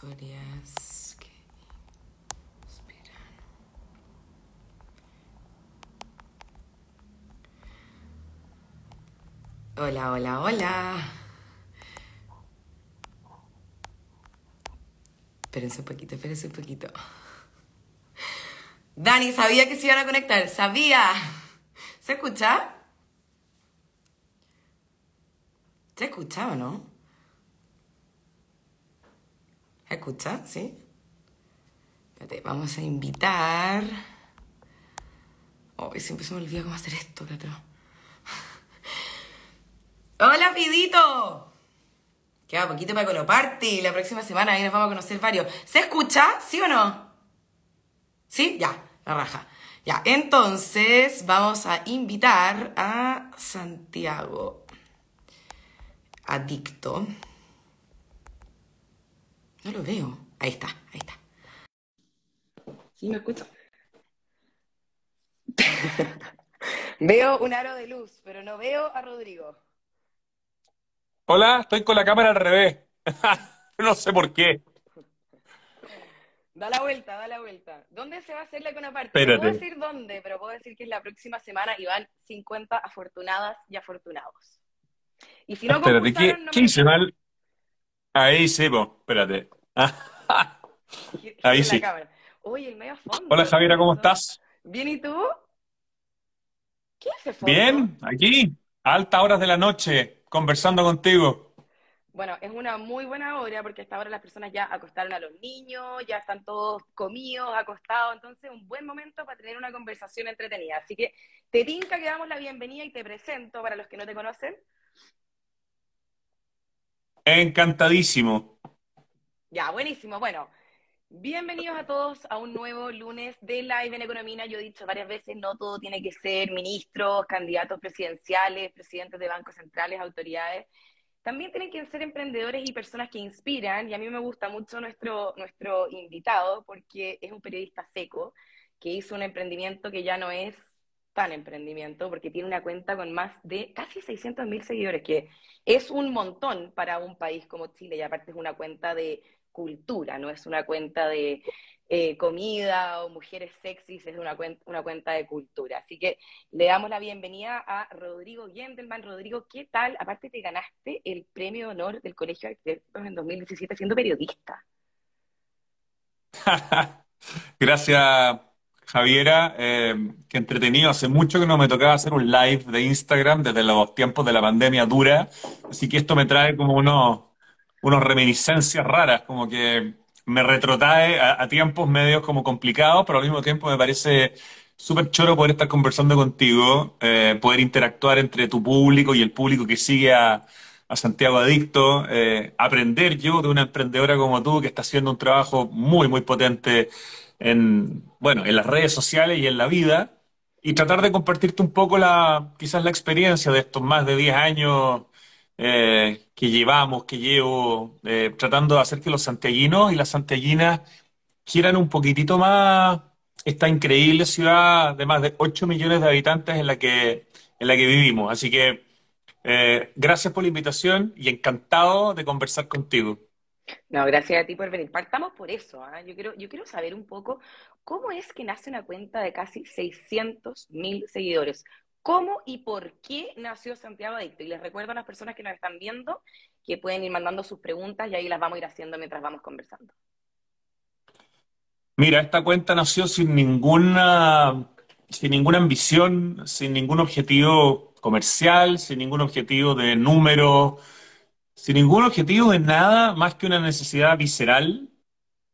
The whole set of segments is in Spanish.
Historias que inspiran. Hola, hola, hola. Espérense un poquito, espérense un poquito. Dani, sabía que se iban a conectar, sabía. ¿Se escucha? ¿Se escucha o no? ¿Se escucha? ¿Sí? Espérate, vamos a invitar. Hoy siempre se me olvida cómo hacer esto, Catro. ¡Hola, Pidito! Queda poquito para Coloparty. La próxima semana ahí nos vamos a conocer varios. ¿Se escucha? ¿Sí o no? ¿Sí? Ya, la raja. Ya, entonces vamos a invitar a Santiago. Adicto. No lo veo. Ahí está, ahí está. ¿Sí me escucha? veo un aro de luz, pero no veo a Rodrigo. Hola, estoy con la cámara al revés. No sé por qué. Da la vuelta, da la vuelta. ¿Dónde se va a hacer la Conaparte? No puedo decir dónde, pero puedo decir que es la próxima semana y van 50 afortunadas y afortunados. Y si no Espérate, ¿qué, no qué me hice mal? Ahí sí, po, espérate. Ahí sí. el medio fondo. Hola Javiera, ¿cómo estás? Bien, ¿y tú? ¿Qué ese fondo? Bien, aquí, a altas horas de la noche, conversando contigo. Bueno, es una muy buena hora porque hasta ahora las personas ya acostaron a los niños, ya están todos comidos, acostados, entonces un buen momento para tener una conversación entretenida. Así que te tinca que damos la bienvenida y te presento para los que no te conocen. Encantadísimo. Ya, buenísimo. Bueno, bienvenidos a todos a un nuevo lunes de Live en Economía. Yo he dicho varias veces, no todo tiene que ser ministros, candidatos presidenciales, presidentes de bancos centrales, autoridades. También tienen que ser emprendedores y personas que inspiran. Y a mí me gusta mucho nuestro, nuestro invitado porque es un periodista seco que hizo un emprendimiento que ya no es tan emprendimiento porque tiene una cuenta con más de casi 600 mil seguidores, que es un montón para un país como Chile y aparte es una cuenta de cultura, no es una cuenta de eh, comida o mujeres sexys, es una cuenta, una cuenta de cultura. Así que le damos la bienvenida a Rodrigo Gendelman. Rodrigo, ¿qué tal? Aparte te ganaste el premio de honor del Colegio de Arquitectos en 2017 siendo periodista. Gracias, Javiera. Eh, qué entretenido. Hace mucho que no me tocaba hacer un live de Instagram desde los tiempos de la pandemia dura. Así que esto me trae como unos, unos reminiscencias raras, como que me retrotrae a, a tiempos medios como complicados, pero al mismo tiempo me parece súper choro poder estar conversando contigo, eh, poder interactuar entre tu público y el público que sigue a, a Santiago Adicto, eh, aprender yo de una emprendedora como tú que está haciendo un trabajo muy, muy potente en, bueno, en las redes sociales y en la vida, y tratar de compartirte un poco la, quizás la experiencia de estos más de 10 años eh, que llevamos, que llevo, eh, tratando de hacer que los santiaguinos y las santiaguinas quieran un poquitito más esta increíble ciudad de más de 8 millones de habitantes en la que, en la que vivimos. Así que eh, gracias por la invitación y encantado de conversar contigo. No, gracias a ti por venir. Partamos por eso, ¿ah? Yo quiero, yo quiero saber un poco cómo es que nace una cuenta de casi 600 mil seguidores. ¿Cómo y por qué nació Santiago Adicto? Y les recuerdo a las personas que nos están viendo que pueden ir mandando sus preguntas y ahí las vamos a ir haciendo mientras vamos conversando. Mira, esta cuenta nació sin ninguna, sin ninguna ambición, sin ningún objetivo comercial, sin ningún objetivo de número, sin ningún objetivo de nada más que una necesidad visceral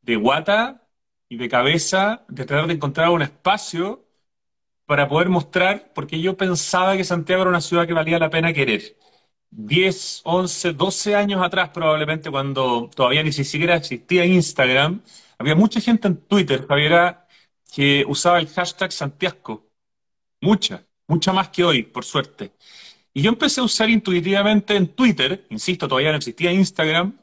de guata y de cabeza de tratar de encontrar un espacio para poder mostrar, porque yo pensaba que Santiago era una ciudad que valía la pena querer. 10, 11, 12 años atrás probablemente, cuando todavía ni siquiera existía Instagram, había mucha gente en Twitter, Javiera, que usaba el hashtag Santiago. Mucha, mucha más que hoy, por suerte. Y yo empecé a usar intuitivamente en Twitter, insisto, todavía no existía Instagram,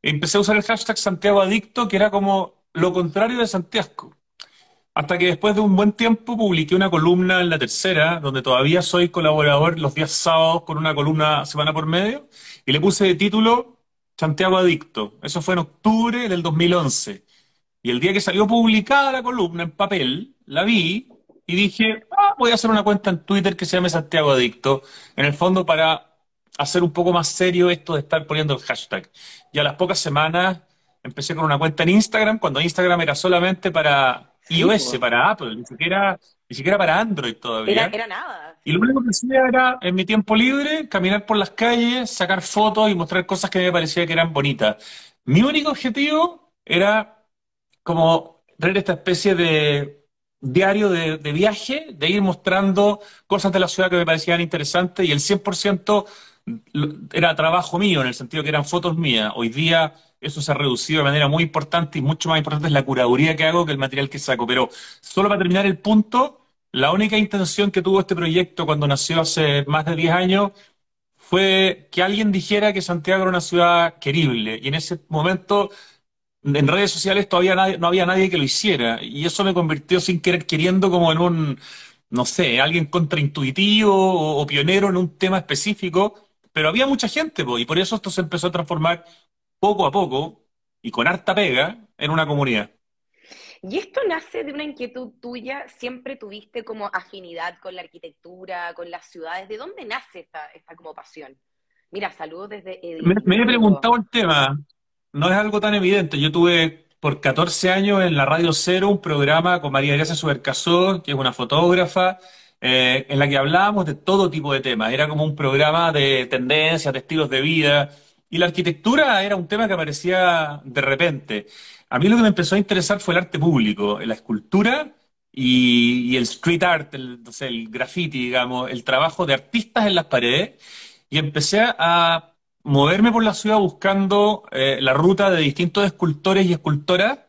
empecé a usar el hashtag Santiago Adicto, que era como lo contrario de Santiago. Hasta que después de un buen tiempo publiqué una columna en La Tercera, donde todavía soy colaborador los días sábados con una columna semana por medio, y le puse de título Santiago Adicto. Eso fue en octubre del 2011. Y el día que salió publicada la columna en papel, la vi y dije, ah, voy a hacer una cuenta en Twitter que se llame Santiago Adicto, en el fondo para hacer un poco más serio esto de estar poniendo el hashtag. Y a las pocas semanas empecé con una cuenta en Instagram, cuando Instagram era solamente para iOS, para Apple, ni siquiera, ni siquiera para Android todavía. Era, nada. Y lo único que hacía era, en mi tiempo libre, caminar por las calles, sacar fotos y mostrar cosas que me parecía que eran bonitas. Mi único objetivo era como tener esta especie de diario de, viaje, de ir mostrando cosas de la ciudad que me parecían interesantes y el 100% era trabajo mío, en el sentido que eran fotos mías. Hoy día eso se ha reducido de manera muy importante y mucho más importante es la curaduría que hago que el material que saco. Pero solo para terminar el punto, la única intención que tuvo este proyecto cuando nació hace más de 10 años fue que alguien dijera que Santiago era una ciudad querible. Y en ese momento, en redes sociales todavía no había nadie que lo hiciera. Y eso me convirtió sin querer queriendo como en un, no sé, alguien contraintuitivo o, o pionero en un tema específico pero había mucha gente, y por eso esto se empezó a transformar poco a poco y con harta pega en una comunidad. ¿Y esto nace de una inquietud tuya? ¿Siempre tuviste como afinidad con la arquitectura, con las ciudades? ¿De dónde nace esta, esta como pasión? Mira, saludos desde Me, me, he preguntado el tema. No es algo tan evidente. Yo tuve por 14 años en la Radio Cero un programa con María Gracia Subercasó, que es una fotógrafa, eh, en la que hablábamos de todo tipo de temas. Era como un programa de tendencias, de estilos de vida. Y la arquitectura era un tema que aparecía de repente. A mí lo que me empezó a interesar fue el arte público, la escultura y, el street art, el, el graffiti, digamos, el trabajo de artistas en las paredes. Y empecé a moverme por la ciudad buscando eh, la ruta de distintos escultores y escultoras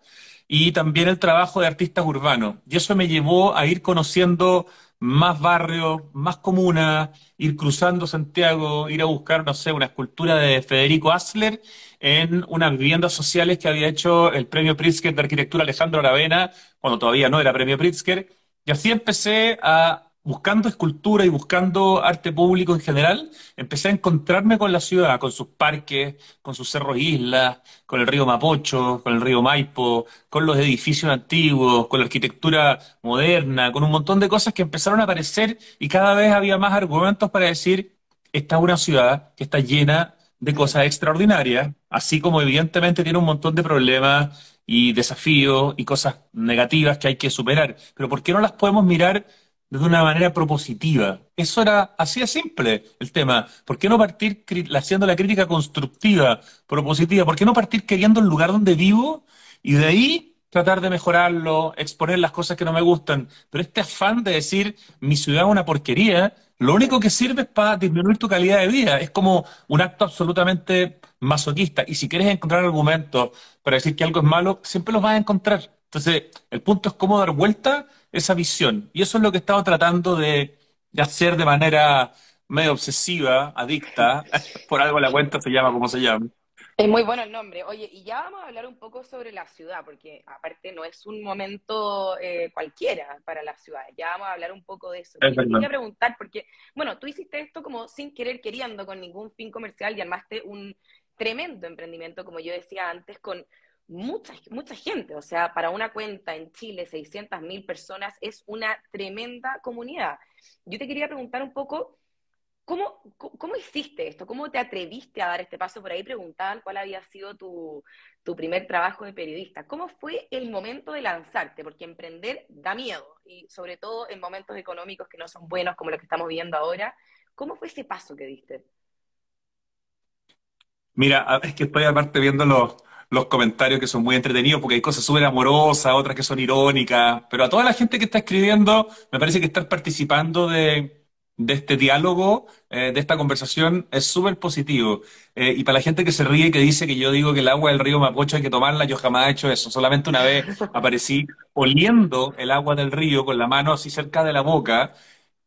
y también el trabajo de artistas urbanos. Y eso me llevó a ir conociendo más barrios, más comunas, ir cruzando Santiago, ir a buscar, no sé, una escultura de Federico Asler en unas viviendas sociales que había hecho el premio Pritzker de arquitectura Alejandro Aravena, cuando todavía no era premio Pritzker. Y así empecé a buscando escultura y buscando arte público en general, empecé a encontrarme con la ciudad, con sus parques, con sus cerros islas, con el río Mapocho, con el río Maipo, con los edificios antiguos, con la arquitectura moderna, con un montón de cosas que empezaron a aparecer y cada vez había más argumentos para decir, esta es una ciudad que está llena de cosas extraordinarias, así como evidentemente tiene un montón de problemas y desafíos y cosas negativas que hay que superar. Pero ¿por qué no las podemos mirar de una manera propositiva. Eso era así simple el tema. ¿Por qué no partir haciendo la crítica constructiva, propositiva? ¿Por qué no partir queriendo el lugar donde vivo y de ahí tratar de mejorarlo, exponer las cosas que no me gustan? Pero este afán de decir mi ciudad es una porquería, lo único que sirve es para disminuir tu calidad de vida. Es como un acto absolutamente masoquista. Y si quieres encontrar argumentos para decir que algo es malo, siempre los vas a encontrar. Entonces, el punto es cómo dar vuelta esa visión. Y eso es lo que he estado tratando de, hacer de manera medio obsesiva, adicta. Por algo la cuenta se llama como se llama. Es muy bueno el nombre. Oye, y ya vamos a hablar un poco sobre la ciudad, porque aparte no es un momento eh, cualquiera para la ciudad. Ya vamos a hablar un poco de eso. Yo quería preguntar, porque, bueno, tú hiciste esto como sin querer queriendo, con ningún fin comercial, y armaste un tremendo emprendimiento, como yo decía antes, con mucha, mucha gente, o sea, para una cuenta en Chile, 600 mil personas, es una tremenda comunidad. Yo te quería preguntar un poco, ¿cómo, ¿cómo hiciste esto? ¿Cómo te atreviste a dar este paso? Por ahí preguntaban cuál había sido tu, tu primer trabajo de periodista. ¿Cómo fue el momento de lanzarte? Porque emprender da miedo, y sobre todo en momentos económicos que no son buenos como los que estamos viviendo ahora. ¿Cómo fue ese paso que diste? Mira, es que estoy aparte viendo los, los comentarios que son muy entretenidos porque hay cosas súper amorosas, otras que son irónicas, pero a toda la gente que está escribiendo, me parece que estar participando de, este diálogo, eh, de esta conversación, es súper positivo. Eh, y para la gente que se ríe y que dice que yo digo que el agua del río Mapocho hay que tomarla, yo jamás he hecho eso. Solamente una vez aparecí oliendo el agua del río con la mano así cerca de la boca.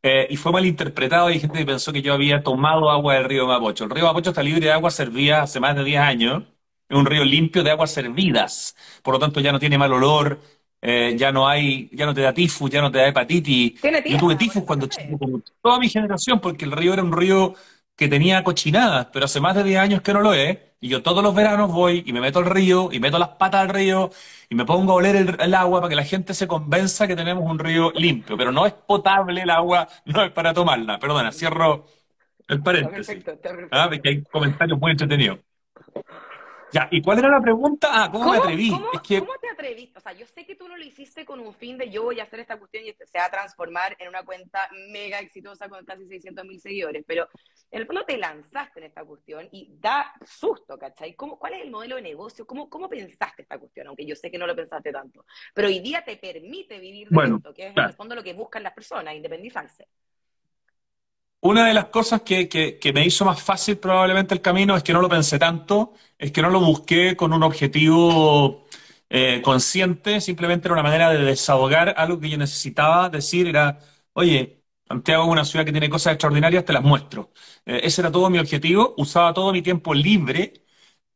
Eh, y fue malinterpretado, hay gente que pensó que yo había tomado agua del río Mapocho. El río Mapocho está libre de agua, servía hace más de 10 años, es un río limpio de aguas servidas, por lo tanto ya no tiene mal olor, eh, ya no hay, ya no te da tifus, ya no te da hepatitis. Yo tuve tifus cuando chico, como toda mi generación, porque el río era un río que tenía cochinadas, pero hace más de 10 años que no lo es. Y yo todos los veranos voy y me meto al río y meto las patas al río y me pongo a oler el, el agua para que la gente se convenza que tenemos un río limpio. Pero no es potable el agua, no es para tomarla. Perdona, cierro el Está paréntesis. perfecto, está Ah, perfecto. porque hay comentarios muy entretenidos. Ya, ¿y cuál era la pregunta? Ah, ¿cómo me ¿Cómo, atreví? cómo, Es que, cómo te atreviste? O sea, yo sé que tú no lo hiciste con un fin de yo voy a hacer esta cuestión y se va a transformar en una cuenta mega exitosa con casi 600 mil seguidores, pero en el fondo te lanzaste en esta cuestión y da susto, ¿cachai? ¿Cómo, ¿Cuál es el modelo de negocio? ¿Cómo, ¿Cómo pensaste esta cuestión? Aunque yo sé que no lo pensaste tanto, pero hoy día te permite vivir de bueno, esto, que es en el claro. fondo lo que buscan las personas, independizarse. Una de las cosas que, que- me hizo más fácil probablemente el camino es que no lo pensé tanto, es que no lo busqué con un objetivo eh, consciente, simplemente era una manera de desahogar algo que yo necesitaba decir, era, oye, Santiago es una ciudad que tiene cosas extraordinarias, te las muestro. Eh, ese era todo mi objetivo, usaba todo mi tiempo libre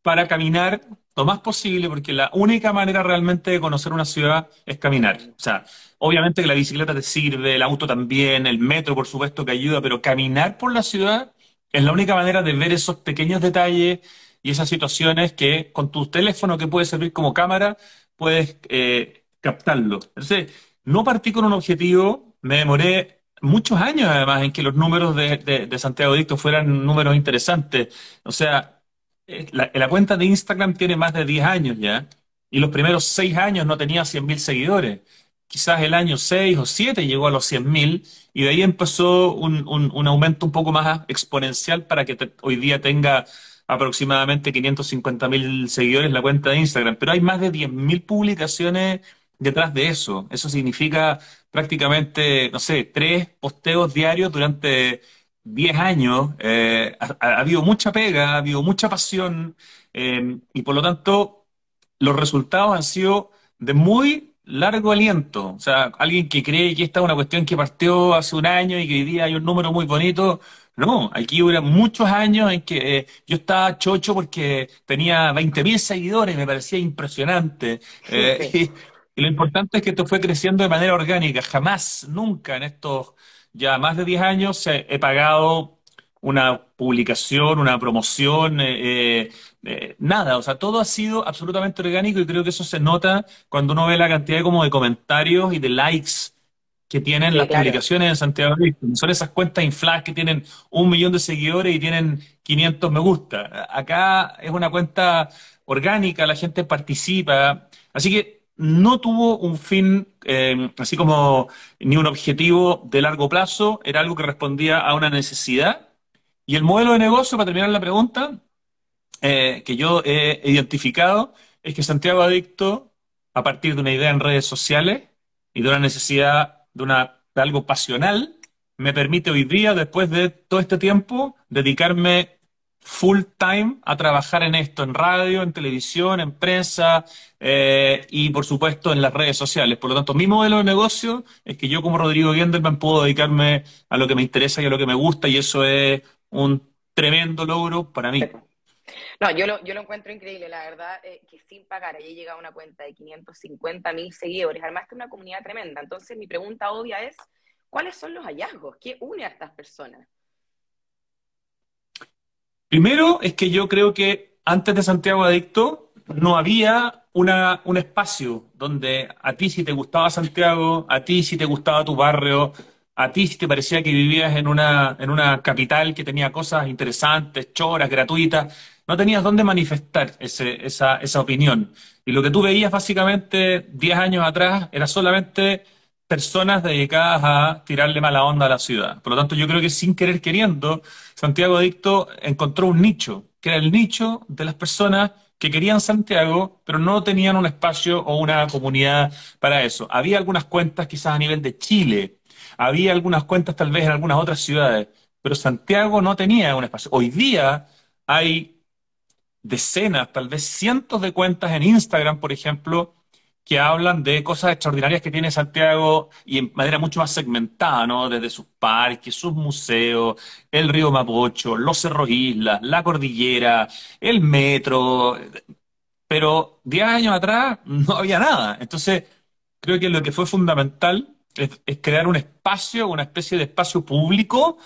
para caminar lo más posible, porque la única manera realmente de conocer una ciudad es caminar. O sea, obviamente que la bicicleta te sirve, el auto también, el metro por supuesto que ayuda, pero caminar por la ciudad es la única manera de ver esos pequeños detalles y esas situaciones que con tu teléfono que puede servir como cámara puedes eh, captarlo. Entonces, no partí con un objetivo, me demoré muchos años además en que los números de, de, de Santiago Dicto fueran números interesantes. O sea, La, la cuenta de Instagram tiene más de 10 años ya, y los primeros 6 años no tenía 100.000 seguidores. Quizás el año 6 o 7 llegó a los 100.000, y de ahí empezó un, un- un aumento un poco más exponencial para que te- hoy día tenga aproximadamente 550.000 seguidores la cuenta de Instagram. Pero hay más de 10.000 publicaciones detrás de eso. Eso significa prácticamente, no sé, tres posteos diarios durante 10 años, eh, ha, ha habido mucha pega, ha habido mucha pasión, eh, y por lo tanto los resultados han sido de muy largo aliento. O sea, alguien que cree que esta es una cuestión que partió hace un año y que hoy día hay un número muy bonito. No, aquí hubo muchos años en que eh, yo estaba chocho porque tenía 20.000 seguidores, me parecía impresionante. Eh, Sí. y, y lo importante es que esto fue creciendo de manera orgánica. Jamás, nunca en estos ya más de 10 años eh, he pagado una publicación, una promoción, eh, eh, eh, nada. O sea, todo ha sido absolutamente orgánico y creo que eso se nota cuando uno ve la cantidad como de comentarios y de likes que tienen Sí, las claro. publicaciones en Santiago. Son esas cuentas infladas que tienen un millón de seguidores y tienen 500 me gusta. Acá es una cuenta orgánica, la gente participa. Así que no tuvo un fin, eh, así como ni un objetivo de largo plazo, era algo que respondía a una necesidad. Y el modelo de negocio, para terminar la pregunta, eh, que yo he identificado es que Santiago Adicto, a partir de una idea en redes sociales y de una necesidad de, una, de algo pasional, me permite hoy día, después de todo este tiempo, dedicarme full time a trabajar en esto, en radio, en televisión, en prensa eh, y por supuesto en las redes sociales. Por lo tanto, mi modelo de negocio es que yo como Rodrigo Gendelman puedo dedicarme a lo que me interesa y a lo que me gusta y eso es un tremendo logro para mí. No, yo lo, yo lo encuentro increíble, la verdad, eh, que sin pagar haya llegado a una cuenta de 550 mil seguidores, armaste una comunidad tremenda. Entonces, mi pregunta obvia es, ¿cuáles son los hallazgos? ¿Qué une a estas personas? Primero es que yo creo que antes de Santiago Adicto no había una, un espacio donde a ti si te gustaba Santiago, a ti si te gustaba tu barrio, a ti si te parecía que vivías en una, en una capital que tenía cosas interesantes, choras, gratuitas, no tenías dónde manifestar ese- esa, esa opinión. Y lo que tú veías básicamente 10 años atrás era solamente personas dedicadas a tirarle mala onda a la ciudad. Por lo tanto, yo creo que sin querer queriendo, Santiago Adicto encontró un nicho, que era el nicho de las personas que querían Santiago, pero no tenían un espacio o una comunidad para eso. Había algunas cuentas quizás a nivel de Chile, había algunas cuentas tal vez en algunas otras ciudades, pero Santiago no tenía un espacio. Hoy día hay decenas, tal vez cientos de cuentas en Instagram, por ejemplo, que hablan de cosas extraordinarias que tiene Santiago y en manera mucho más segmentada, ¿no? Desde sus parques, sus museos, el río Mapocho, los cerros Islas, la cordillera, el metro. Pero 10 años atrás no había nada. Entonces, creo que lo que fue fundamental es, es crear un espacio, una especie de espacio público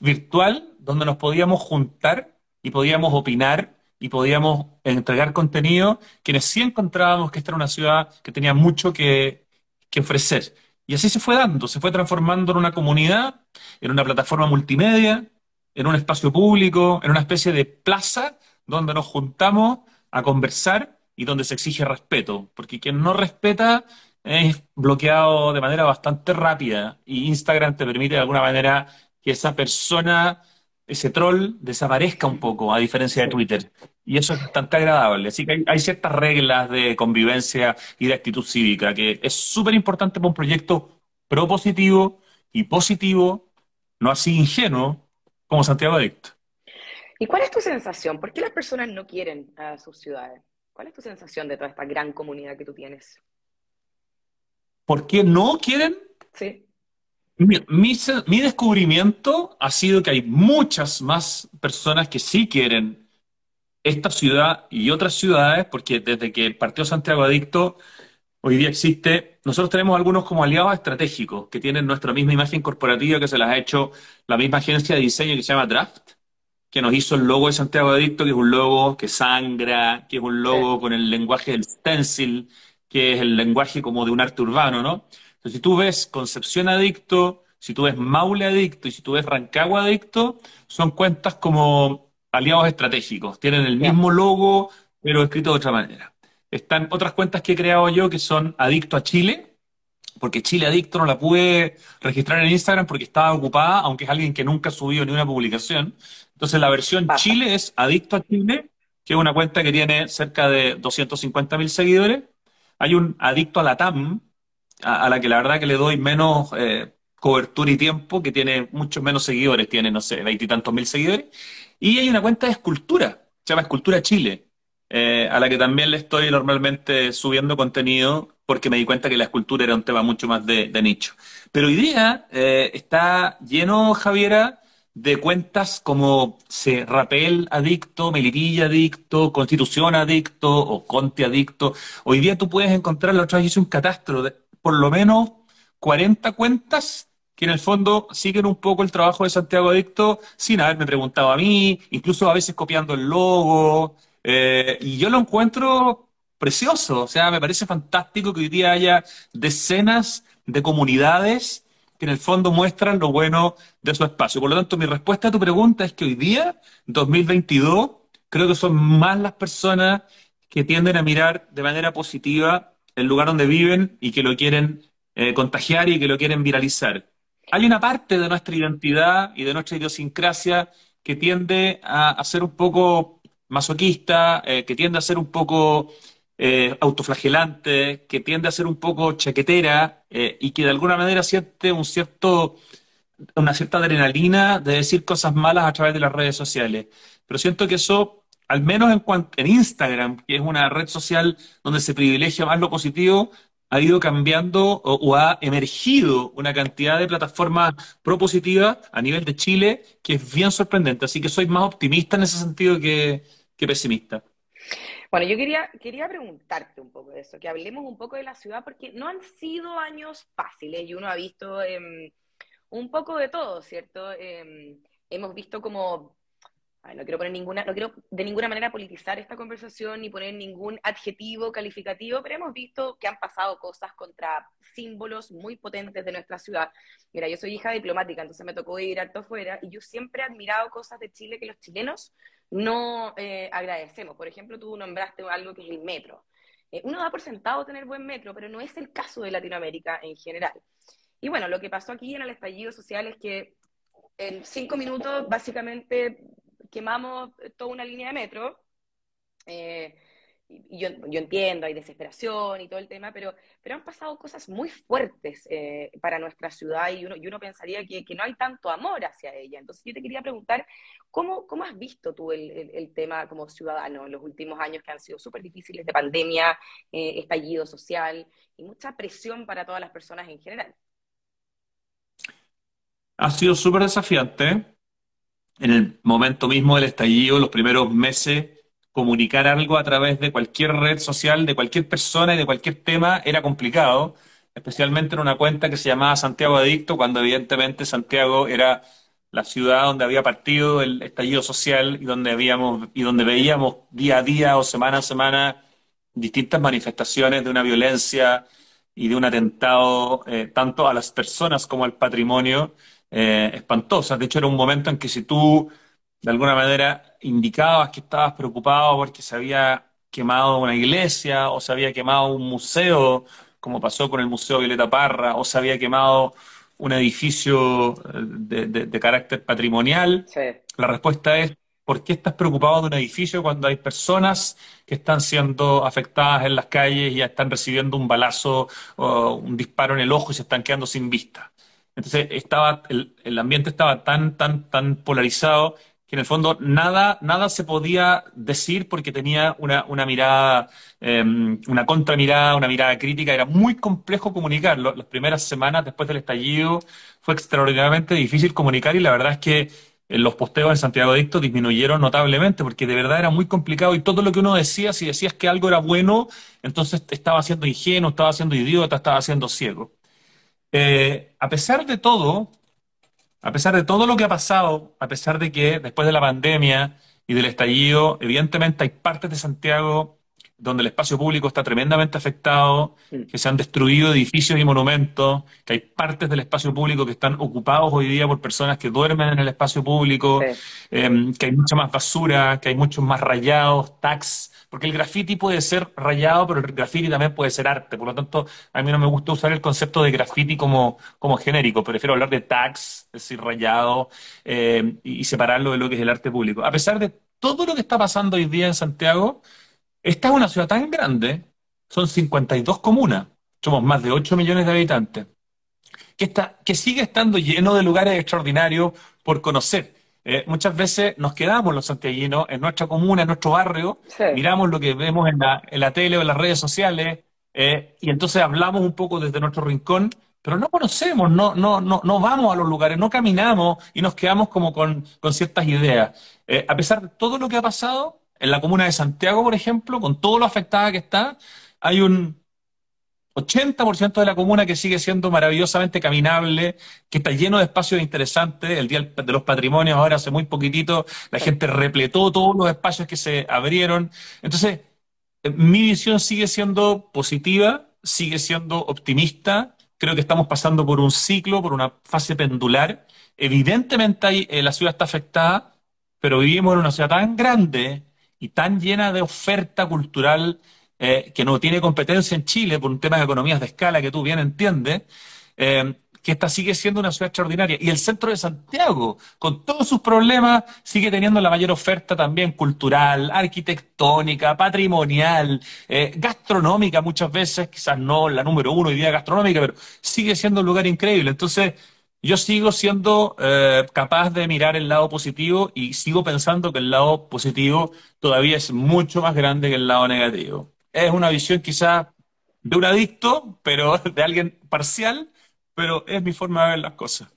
virtual donde nos podíamos juntar y podíamos opinar y podíamos entregar contenido, quienes sí encontrábamos que esta era una ciudad que tenía mucho que, que ofrecer. Y así se fue dando, se fue transformando en una comunidad, en una plataforma multimedia, en un espacio público, en una especie de plaza donde nos juntamos a conversar y donde se exige respeto, porque quien no respeta es bloqueado de manera bastante rápida y Instagram te permite de alguna manera que esa persona, ese troll, desaparezca un poco, a diferencia de Twitter. Y eso es bastante agradable. Así que hay, ciertas reglas de convivencia y de actitud cívica que es súper importante para un proyecto propositivo y positivo, no así ingenuo, como Santiago Adicto. ¿Y cuál es tu sensación? ¿Por qué las personas no quieren a sus ciudades? ¿Cuál es tu sensación de toda esta gran comunidad que tú tienes? ¿Por qué no quieren? Sí. Mi, descubrimiento ha sido que hay muchas más personas que sí quieren esta ciudad y otras ciudades, porque desde que partió Santiago Adicto, hoy día existe, nosotros tenemos algunos como aliados estratégicos que tienen nuestra misma imagen corporativa que se las ha hecho la misma agencia de diseño que se llama Draft, que nos hizo el logo de Santiago Adicto, que es un logo que sangra, que es un logo con el lenguaje del stencil, que es el lenguaje como de un arte urbano, ¿no? Entonces, si tú ves Concepción Adicto, si tú ves Maule Adicto y si tú ves Rancagua Adicto, son cuentas como aliados estratégicos. Tienen el mismo logo, pero escrito de otra manera. Están otras cuentas que he creado yo que son Adicto a Chile, porque Chile Adicto no la pude registrar en Instagram porque estaba ocupada, aunque es alguien que nunca subió ni una publicación. Entonces la versión Chile es Adicto a Chile, que es una cuenta que tiene cerca de 250 mil seguidores. Hay un adicto a la TAM, a, la que la verdad que le doy menos eh, cobertura y tiempo, que tiene muchos menos seguidores, tiene, no sé, veintitantos mil seguidores. Y hay una cuenta de escultura, se llama Escultura Chile, eh, a la que también le estoy normalmente subiendo contenido porque me di cuenta que la escultura era un tema mucho más de, nicho. Pero hoy día eh, está lleno, Javiera, de cuentas como se Rapel adicto, Melipilla adicto, Constitución adicto o Conte adicto. Hoy día tú puedes encontrar, la otra vez hice un catastro de por lo menos 40 cuentas que en el fondo siguen un poco el trabajo de Santiago Adicto sin haberme preguntado a mí, incluso a veces copiando el logo. Eh, y yo lo encuentro precioso, o sea, me parece fantástico que hoy día haya decenas de comunidades que en el fondo muestran lo bueno de su espacio. Por lo tanto, mi respuesta a tu pregunta es que hoy día, 2022, creo que son más las personas que tienden a mirar de manera positiva el lugar donde viven y que lo quieren eh, contagiar y que lo quieren viralizar. Hay una parte de nuestra identidad y de nuestra idiosincrasia que tiende a, ser un poco masoquista, eh, que tiende a ser un poco eh, autoflagelante, que tiende a ser un poco chaquetera y que de alguna manera siente un cierto, una cierta adrenalina de decir cosas malas a través de las redes sociales. Pero siento que eso, al menos en, en Instagram, que es una red social donde se privilegia más lo positivo, ha ido cambiando o, ha emergido una cantidad de plataformas propositivas a nivel de Chile que es bien sorprendente. Así que soy más optimista en ese sentido que pesimista. Bueno, yo quería, quería preguntarte un poco de eso, que hablemos un poco de la ciudad, porque no han sido años fáciles y uno ha visto em, un poco de todo, ¿cierto? Em, hemos visto como no quiero poner ninguna, no quiero de ninguna manera politizar esta conversación ni poner ningún adjetivo calificativo, pero hemos visto que han pasado cosas contra símbolos muy potentes de nuestra ciudad. Mira, yo soy hija diplomática, entonces me tocó ir harto afuera y yo siempre he admirado cosas de Chile que los chilenos no eh, agradecemos. Por ejemplo, tú nombraste algo que es el metro. Eh, uno da por sentado tener buen metro, pero no es el caso de Latinoamérica en general. Y bueno, lo que pasó aquí en el estallido social es que en cinco minutos básicamente quemamos toda una línea de metro. Eh, y yo, entiendo, hay desesperación y todo el tema, pero, pero han pasado cosas muy fuertes eh, para nuestra ciudad y uno, y uno pensaría que, no hay tanto amor hacia ella. Entonces yo te quería preguntar, ¿cómo, cómo has visto tú el, tema como ciudadano en los últimos años que han sido súper difíciles de pandemia, eh, estallido social y mucha presión para todas las personas en general? Ha sido súper desafiante en el momento mismo del estallido, los primeros meses, comunicar algo a través de cualquier red social, de cualquier persona y de cualquier tema era complicado, especialmente en una cuenta que se llamaba Santiago Adicto, cuando evidentemente Santiago era la ciudad donde había partido el estallido social y donde habíamos, y donde veíamos día a día o semana a semana distintas manifestaciones de una violencia y de un atentado eh, tanto a las personas como al patrimonio eh, espantosas. De hecho, era un momento en que si tú de alguna manera indicabas que estabas preocupado porque se había quemado una iglesia o se había quemado un museo, como pasó con el Museo Violeta Parra, o se había quemado un edificio eh, de, carácter patrimonial, la respuesta es ¿Por qué estás preocupado de un edificio cuando hay personas que están siendo afectadas en las calles y ya están recibiendo un balazo o un disparo en el ojo y se están quedando sin vista? Entonces estaba, el, ambiente estaba tan, tan, tan polarizado que en el fondo nada, nada se podía decir porque tenía una, una mirada, em, una contramirada, una mirada crítica. Era muy complejo comunicarlo. Las primeras semanas después del estallido fue extraordinariamente difícil comunicar y la verdad es que los posteos en Santiago Adicto disminuyeron notablemente porque de verdad era muy complicado y todo lo que uno decía, si decías que algo era bueno, entonces estaba siendo ingenuo, estaba siendo idiota, estaba siendo ciego. Eh, a pesar de todo, a pesar de todo lo que ha pasado, a pesar de que después de la pandemia y del estallido, evidentemente hay partes de Santiago donde el espacio público está tremendamente afectado, que se han destruido edificios y monumentos, que hay partes del espacio público que están ocupados hoy día por personas que duermen en el espacio público, em, que hay mucha más basura, que hay muchos más rayados, tags, porque el graffiti puede ser rayado, pero el graffiti también puede ser arte. Por lo tanto, a mí no me gusta usar el concepto de graffiti como, como genérico, prefiero hablar de tags, es decir, rayado, em, y separarlo de lo que es el arte público. A pesar de todo lo que está pasando hoy día en Santiago, esta es una ciudad tan grande, son 52 comunas, somos más de 8 millones de habitantes, que, está, que sigue estando lleno de lugares extraordinarios por conocer. Eh, muchas veces nos quedamos los santiaguinos en nuestra comuna, en nuestro barrio, miramos lo que vemos en la, en la, tele o en las redes sociales, eh, y entonces hablamos un poco desde nuestro rincón, pero no conocemos, no, no, no, no vamos a los lugares, no caminamos y nos quedamos como con, con ciertas ideas. Eh, a pesar de todo lo que ha pasado, en la comuna de Santiago, por ejemplo, con todo lo afectada que está, hay un 80% de la comuna que sigue siendo maravillosamente caminable, que está lleno de espacios interesantes. El Día de los Patrimonios, ahora hace muy poquitito, la gente repletó todos los espacios que se abrieron. Entonces, eh, mi visión sigue siendo positiva, sigue siendo optimista. Creo que estamos pasando por un ciclo, por una fase pendular. Evidentemente eh, la ciudad está afectada, pero vivimos en una ciudad tan grande y tan llena de oferta cultural eh, que no tiene competencia en Chile por un tema de economías de escala que tú bien entiendes, eh, que esta sigue siendo una ciudad extraordinaria. Y el centro de Santiago, con todos sus problemas, sigue teniendo la mayor oferta también cultural, arquitectónica, patrimonial, eh, gastronómica muchas veces, quizás no la número uno hoy día gastronómica, pero sigue siendo un lugar increíble. Entonces, yo sigo siendo eh, capaz de mirar el lado positivo y sigo pensando que el lado positivo todavía es mucho más grande que el lado negativo. Es una visión quizá de un adicto, pero de alguien parcial, pero es mi forma de ver las cosas.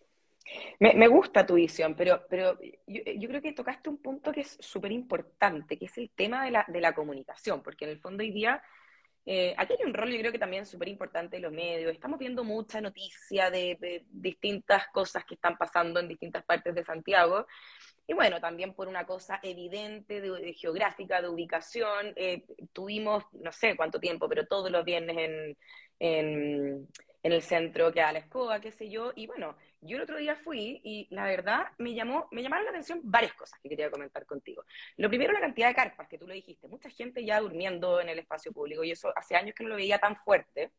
Me, gusta tu visión, pero, pero yo, creo que tocaste un punto que es súper importante, que es el tema de la, de la comunicación, porque en el fondo hoy día eh, aquí hay un rol, yo creo que también súper importante de los medios. Estamos viendo mucha noticia de, distintas cosas que están pasando en distintas partes de Santiago. Y bueno, también por una cosa evidente de, geográfica, de ubicación. Eh, tuvimos, no sé cuánto tiempo, pero todos los viernes en, en, en el centro que a la escoba, qué sé yo. Y bueno, yo el otro día fui y la verdad me llamó, me llamaron la atención varias cosas que quería comentar contigo. Lo primero, la cantidad de carpas, que tú lo dijiste. Mucha gente ya durmiendo en el espacio público y eso hace años que no lo veía tan fuerte.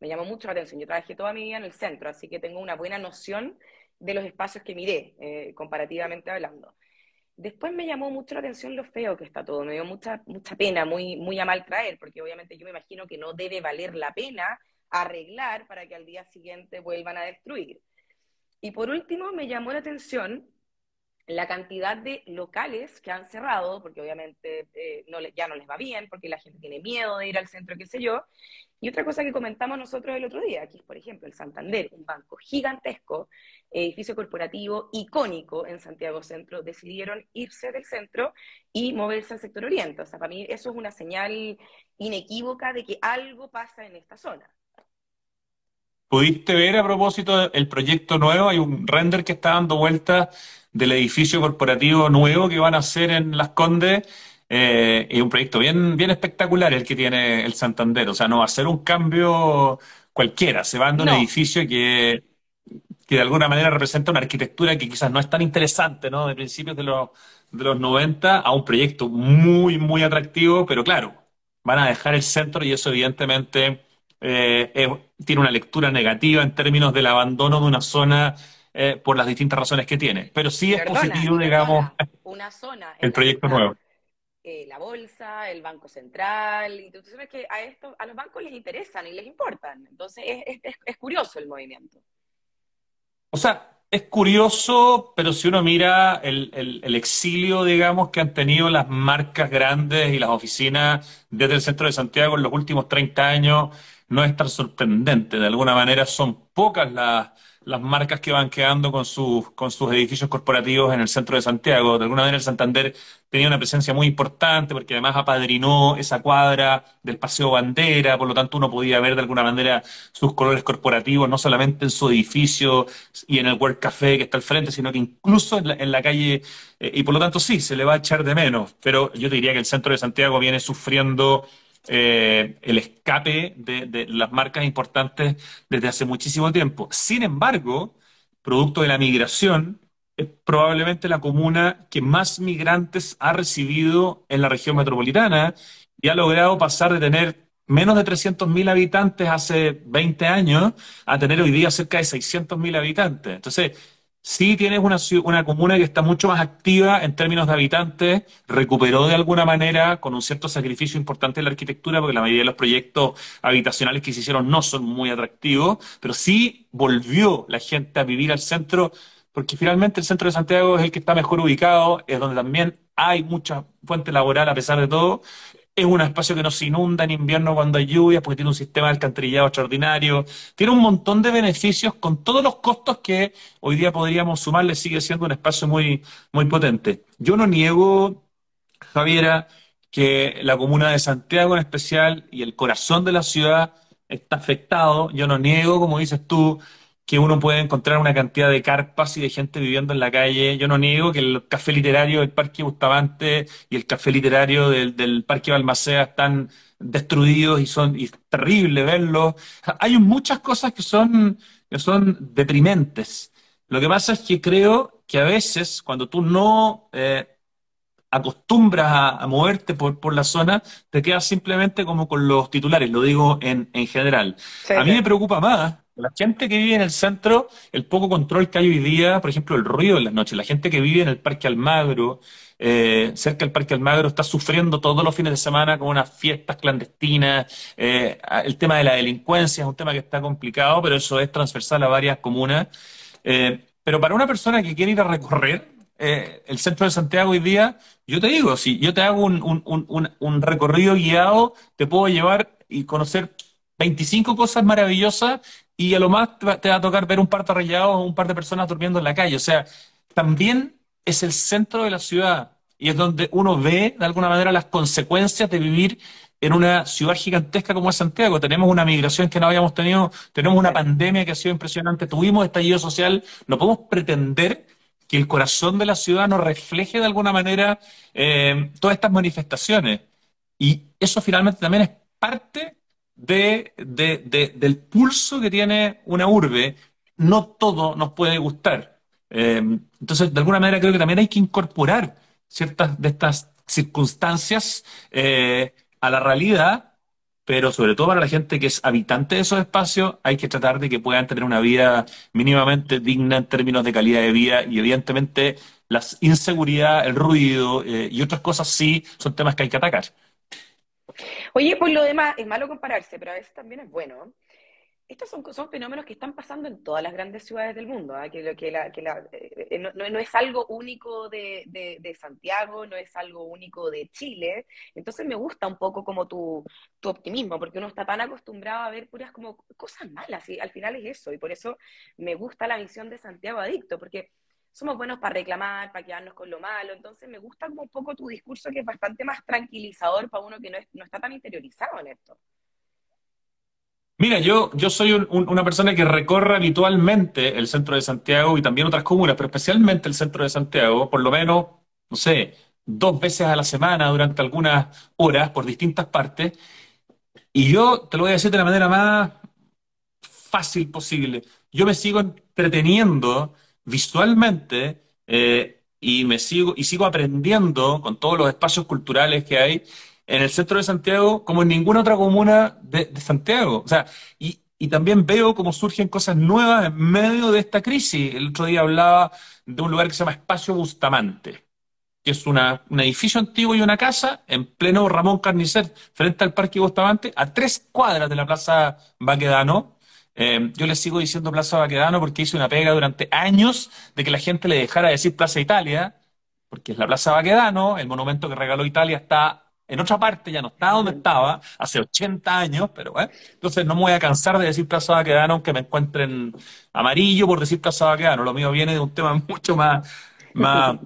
Me llamó mucho la atención. Yo trabajé toda mi vida en el centro, así que tengo una buena noción de los espacios que miré, eh, comparativamente hablando. Después me llamó mucho la atención lo feo que está todo, me dio mucha, mucha pena, muy, muy a mal traer, porque obviamente yo me imagino que no debe valer la pena arreglar para que al día siguiente vuelvan a destruir. Y por último, me llamó la atención la cantidad de locales que han cerrado, porque obviamente eh, no ya no les va bien, porque la gente tiene miedo de ir al centro, qué sé yo. Y otra cosa que comentamos nosotros el otro día, aquí es, por ejemplo, el Santander, un banco gigantesco, edificio corporativo icónico en Santiago Centro, decidieron irse del centro y moverse al sector oriente. O sea, para mí eso es una señal inequívoca de que algo pasa en esta zona. ¿Pudiste ver a propósito el proyecto nuevo? Hay un render que está dando vuelta del edificio corporativo nuevo que van a hacer en Las Condes. Eh, y un proyecto bien, bien espectacular el que tiene el Santander. O sea, no va a ser un cambio cualquiera. Se va dando un edificio que, que de alguna manera representa una arquitectura que quizás no es tan interesante, ¿no? De principios de los, de los 90 a un proyecto muy, muy atractivo, pero claro, van a dejar el centro y eso evidentemente eh, tiene una lectura negativa en términos del abandono de una zona eh, por las distintas razones que tiene. Pero sí es positivo, digamos, una zona el proyecto nuevo. Eh, la bolsa, el Banco Central, y tú sabes que a, esto, a los bancos les interesan y les importan. Entonces es, es, es curioso el movimiento. O sea, es curioso, pero si uno mira el, exilio, digamos, que han tenido las marcas grandes y las oficinas desde el centro de Santiago en los últimos 30 años, no es tan sorprendente. De alguna manera son pocas las las marcas que van quedando con sus, con sus edificios corporativos en el centro de Santiago. De alguna manera el Santander tenía una presencia muy importante porque además apadrinó esa cuadra del Paseo Bandera, por lo tanto uno podía ver de alguna manera sus colores corporativos, no solamente en su edificio y en el World Café que está al frente, sino que incluso en la, en la calle, eh, y por lo tanto sí, se le va a echar de menos. Pero yo te diría que el centro de Santiago viene sufriendo eh, el escape de, las marcas importantes desde hace muchísimo tiempo. Sin embargo, producto de la migración, es probablemente la comuna que más migrantes ha recibido en la región metropolitana y ha logrado pasar de tener menos de 300.000 habitantes hace 20 años a tener hoy día cerca de 600.000 habitantes. Entonces, Sí tienes una, una comuna que está mucho más activa en términos de habitantes, recuperó de alguna manera con un cierto sacrificio importante la arquitectura, porque la mayoría de los proyectos habitacionales que se hicieron no son muy atractivos, pero sí volvió la gente a vivir al centro, porque finalmente el centro de Santiago es el que está mejor ubicado, es donde también hay mucha fuente laboral a pesar de todo, es un espacio que no se inunda en invierno cuando hay lluvias, porque tiene un sistema de alcantarillado extraordinario, tiene un montón de beneficios con todos los costos que hoy día podríamos sumarle, sigue siendo un espacio muy, muy potente. Yo no niego, Javiera, que la comuna de Santiago en especial y el corazón de la ciudad está afectado. Yo no niego, como dices tú, que uno puede encontrar una cantidad de carpas y de gente viviendo en la calle. Yo no niego que el café literario del Parque Bustamante y el café literario del, Parque Balmacea están destruidos y son y es terrible verlos. Hay muchas cosas que son, que son deprimentes. Lo que pasa es que creo que a veces cuando tú no eh, acostumbras a, moverte por, por, la zona, te quedas simplemente como con los titulares, lo digo en, en general. a mí me preocupa más la gente que vive en el centro, el poco control que hay hoy día, por ejemplo, el ruido en las noches, la gente que vive en el Parque Almagro, eh, cerca del Parque Almagro, está sufriendo todos los fines de semana con unas fiestas clandestinas. Eh, el tema de la delincuencia es un tema que está complicado, pero eso es transversal a varias comunas. Eh, pero para una persona que quiere ir a recorrer el centro de Santiago hoy día, yo te digo, si yo te hago un recorrido guiado, te puedo llevar y conocer 25 cosas maravillosas y a lo más te va, a tocar ver un par de o un par de personas durmiendo en la calle. O sea, también es el centro de la ciudad y es donde uno ve de alguna manera las consecuencias de vivir en una ciudad gigantesca como es Santiago. Tenemos una migración que no habíamos tenido, tenemos una pandemia que ha sido impresionante, tuvimos estallido social, no podemos pretender que el corazón de la ciudad nos refleje de alguna manera eh, todas estas manifestaciones. Y eso finalmente también es parte de, de, del pulso que tiene una urbe, no todo nos puede gustar. Eh, entonces, de alguna manera creo que también hay que incorporar ciertas de estas circunstancias eh, a la realidad, pero sobre todo para la gente que es habitante de esos espacios, hay que tratar de que puedan tener una vida mínimamente digna en términos de calidad de vida y evidentemente la inseguridad, el ruido eh, y otras cosas sí son temas que hay que atacar. Oye, por lo demás, es malo compararse, pero a veces también es bueno. Estos son, son fenómenos que están pasando en todas las grandes ciudades del mundo, ¿ah? que, que, la, que la, eh, no, no, es algo único de, de, Santiago, no es algo único de Chile. Entonces me gusta un poco como tu, tu optimismo, porque uno está tan acostumbrado a ver puras como cosas malas, y al final es eso, y por eso me gusta la visión de Santiago Adicto, porque somos buenos para reclamar, para quedarnos con lo malo. Entonces me gusta como un poco tu discurso que es bastante más tranquilizador para uno que no, no está tan interiorizado en esto. Mira, yo, yo soy un- una persona que recorre habitualmente el centro de Santiago y también otras comunas, pero especialmente el centro de Santiago, por lo menos, no sé, dos veces a la semana durante algunas horas por distintas partes. Y yo te lo voy a decir de la manera más fácil posible. Yo me sigo entreteniendo visualmente eh, y me sigo y sigo aprendiendo con todos los espacios culturales que hay en el centro de Santiago como en ninguna otra comuna de, Santiago. O sea, y, y también veo cómo surgen cosas nuevas en medio de esta crisis. El otro día hablaba de un lugar que se llama Espacio Bustamante que es una, un edificio antiguo y una casa en pleno Ramón Carnicer, frente al Parque Bustamante, a tres cuadras de la Plaza Baquedano. Eh, yo le sigo diciendo Plaza Baquedano porque hice una pega durante años de que la gente le dejara decir Plaza Italia, porque es la Plaza Baquedano, el monumento que regaló Italia está en otra parte, ya no está donde estaba, hace 80 años, pero bueno. Entonces no me voy a cansar de decir Plaza Baquedano, aunque me encuentren amarillo por decir Plaza Baquedano. Lo mío viene de un tema mucho más, más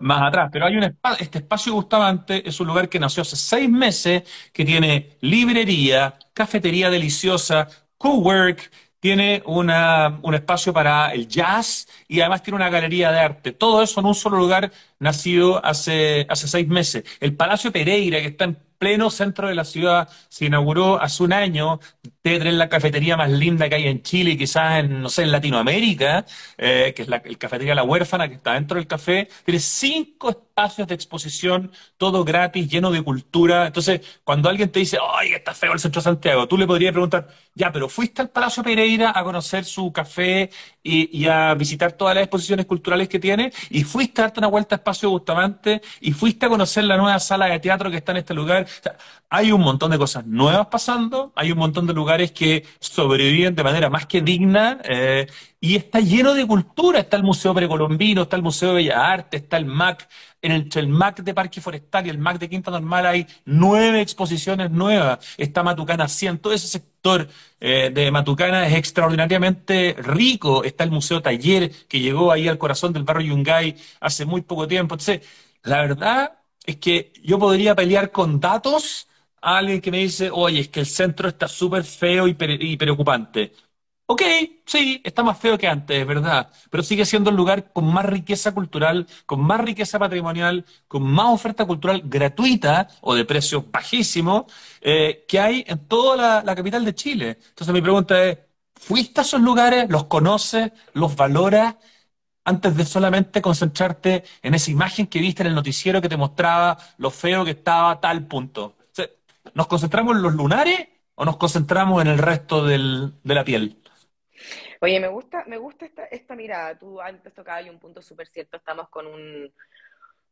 más atrás, pero hay un espacio, este espacio Bustamante es un lugar que nació hace seis meses, que tiene librería, cafetería deliciosa, cowork, tiene una, un espacio para el jazz y además tiene una galería de arte. Todo eso en un solo lugar nacido hace, hace seis meses. El Palacio Pereira, que está en pleno centro de la ciudad, se inauguró hace un año, debe tener la cafetería más linda que hay en Chile y quizás en, no sé, en Latinoamérica, eh, que es la el cafetería La Huérfana, que está dentro del café. Tiene cinco espacios de exposición, todo gratis, lleno de cultura. Entonces, cuando alguien te dice, ¡ay, está feo el centro de Santiago! Tú le podrías preguntar, ya, pero ¿fuiste al Palacio Pereira a conocer su café y, a visitar todas las exposiciones culturales que tiene? ¿Y fuiste a darte una vuelta Espacio Bustamante? ¿Y fuiste a conocer la nueva sala de teatro que está en este lugar? Hay un montón de cosas nuevas pasando, hay un montón de lugares que sobreviven de manera más que digna, eh, y está lleno de cultura. Está el Museo Precolombino, está el Museo de Bellas Artes, está el MAC. En el, el MAC de Parque Forestal y el MAC de Quinta Normal hay nueve exposiciones nuevas. Está Matucana 100. Todo ese sector eh, de Matucana es extraordinariamente rico. Está el Museo Taller, que llegó ahí al corazón del barrio Yungay hace muy poco tiempo. Entonces, la verdad es que yo podría pelear con datos a alguien que me dice, oye, es que el centro está súper feo y, pre- y preocupante. Ok, sí, está más feo que antes, es verdad, pero sigue siendo el lugar con más riqueza cultural, con más riqueza patrimonial, con más oferta cultural gratuita o de precios bajísimos eh, que hay en toda la, capital de Chile. Entonces mi pregunta es, ¿fuiste a esos lugares? ¿Los conoces? ¿Los valoras? Antes de solamente concentrarte en esa imagen que viste en el noticiero que te mostraba lo feo que estaba tal punto. ¿nos concentramos en los lunares o nos concentramos en el resto del- de la piel? Oye, me gusta, me gusta esta, mirada. Tú antes tocabas ahí un punto súper cierto. Estamos con un,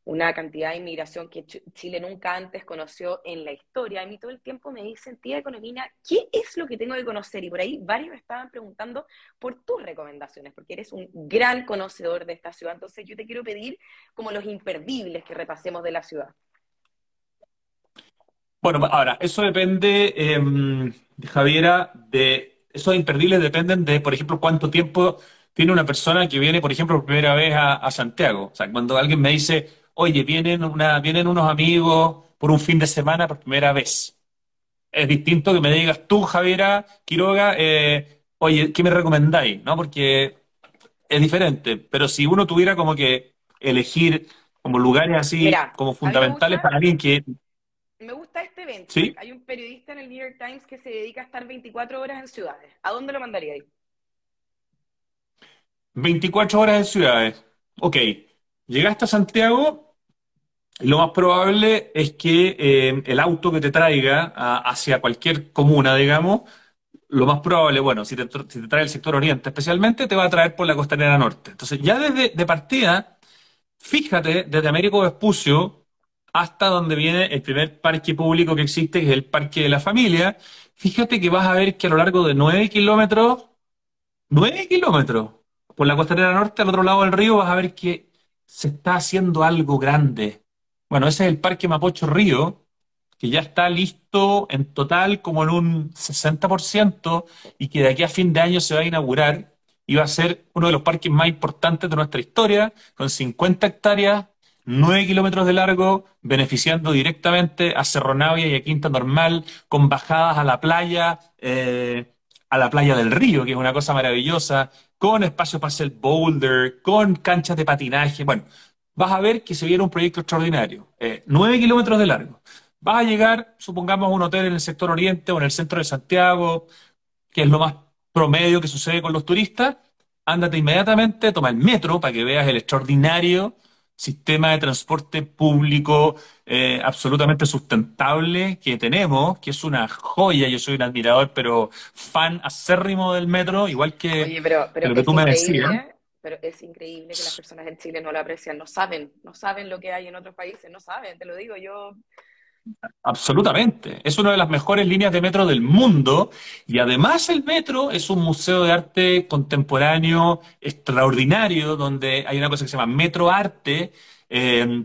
una cantidad de inmigración que Ch- Chile nunca antes conoció en la historia. A mí todo el tiempo me dicen, tía Economía, ¿qué es lo que tengo que conocer? Y por ahí varios me estaban preguntando por tus recomendaciones, porque eres un gran conocedor de esta ciudad. Entonces yo te quiero pedir como los imperdibles que repasemos de la ciudad. Bueno, ahora, eso depende, eh, Javiera, de esos imperdibles dependen de, por ejemplo, cuánto tiempo tiene una persona que viene, por ejemplo, por primera vez a, a Santiago. O sea, cuando alguien me dice, oye, vienen una, vienen unos amigos por un fin de semana por primera vez. Es distinto que me digas tú, Javiera Quiroga, eh, oye, ¿qué me recomendáis? ¿No? Porque es diferente. Pero si uno tuviera como que elegir como lugares así, Mira, como fundamentales gusta, para alguien que, me gusta este. ¿sí? Hay un periodista en el New York Times que se dedica a estar 24 horas en ciudades. ¿A dónde lo mandaría ahí? 24 horas en ciudades. Ok, llegaste a Santiago y lo más probable es que eh, el auto que te traiga a- hacia cualquier comuna, digamos, lo más probable, bueno, si te, si te trae el sector oriente especialmente, te va a traer por la costanera norte. Entonces, ya desde de partida, fíjate desde Américo Vespucio hasta donde viene el primer parque público que existe, que es el Parque de la Familia, fíjate que vas a ver que a lo largo de 9 kilómetros Nueve kilómetros. Por la costanera norte, al otro lado del río, vas a ver que se está haciendo algo grande. Bueno, ese es el Parque Mapocho Río, que ya está listo en total como en un 60% y que de aquí a fin de año se va a inaugurar y va a ser uno de los parques más importantes de nuestra historia, con 50 hectáreas 9 kilómetros de largo, beneficiando directamente a Cerro Navia y a Quinta Normal, con bajadas a la playa, eh, a la playa del río, que es una cosa maravillosa, con espacio para hacer boulder, con canchas de patinaje. Bueno, vas a ver que se viene un proyecto extraordinario. Eh, 9 kilómetros de largo. Vas a llegar, supongamos, a un hotel en el sector oriente o en el centro de Santiago, que es lo más promedio que sucede con los turistas, ándate inmediatamente, toma el metro para que veas el extraordinario sistema de transporte público eh, absolutamente sustentable que tenemos, que es una joya. Yo soy un admirador, pero fan acérrimo del metro, igual que, Oye, pero, pero lo que tú me decías. pero es increíble que las personas en Chile no lo aprecian, no saben, no saben lo que hay en otros países, no saben, te lo digo yo. Absolutamente. Es una de las mejores líneas de metro del mundo y además el metro es un museo de arte contemporáneo extraordinario donde hay una cosa que se llama Metro Arte, eh,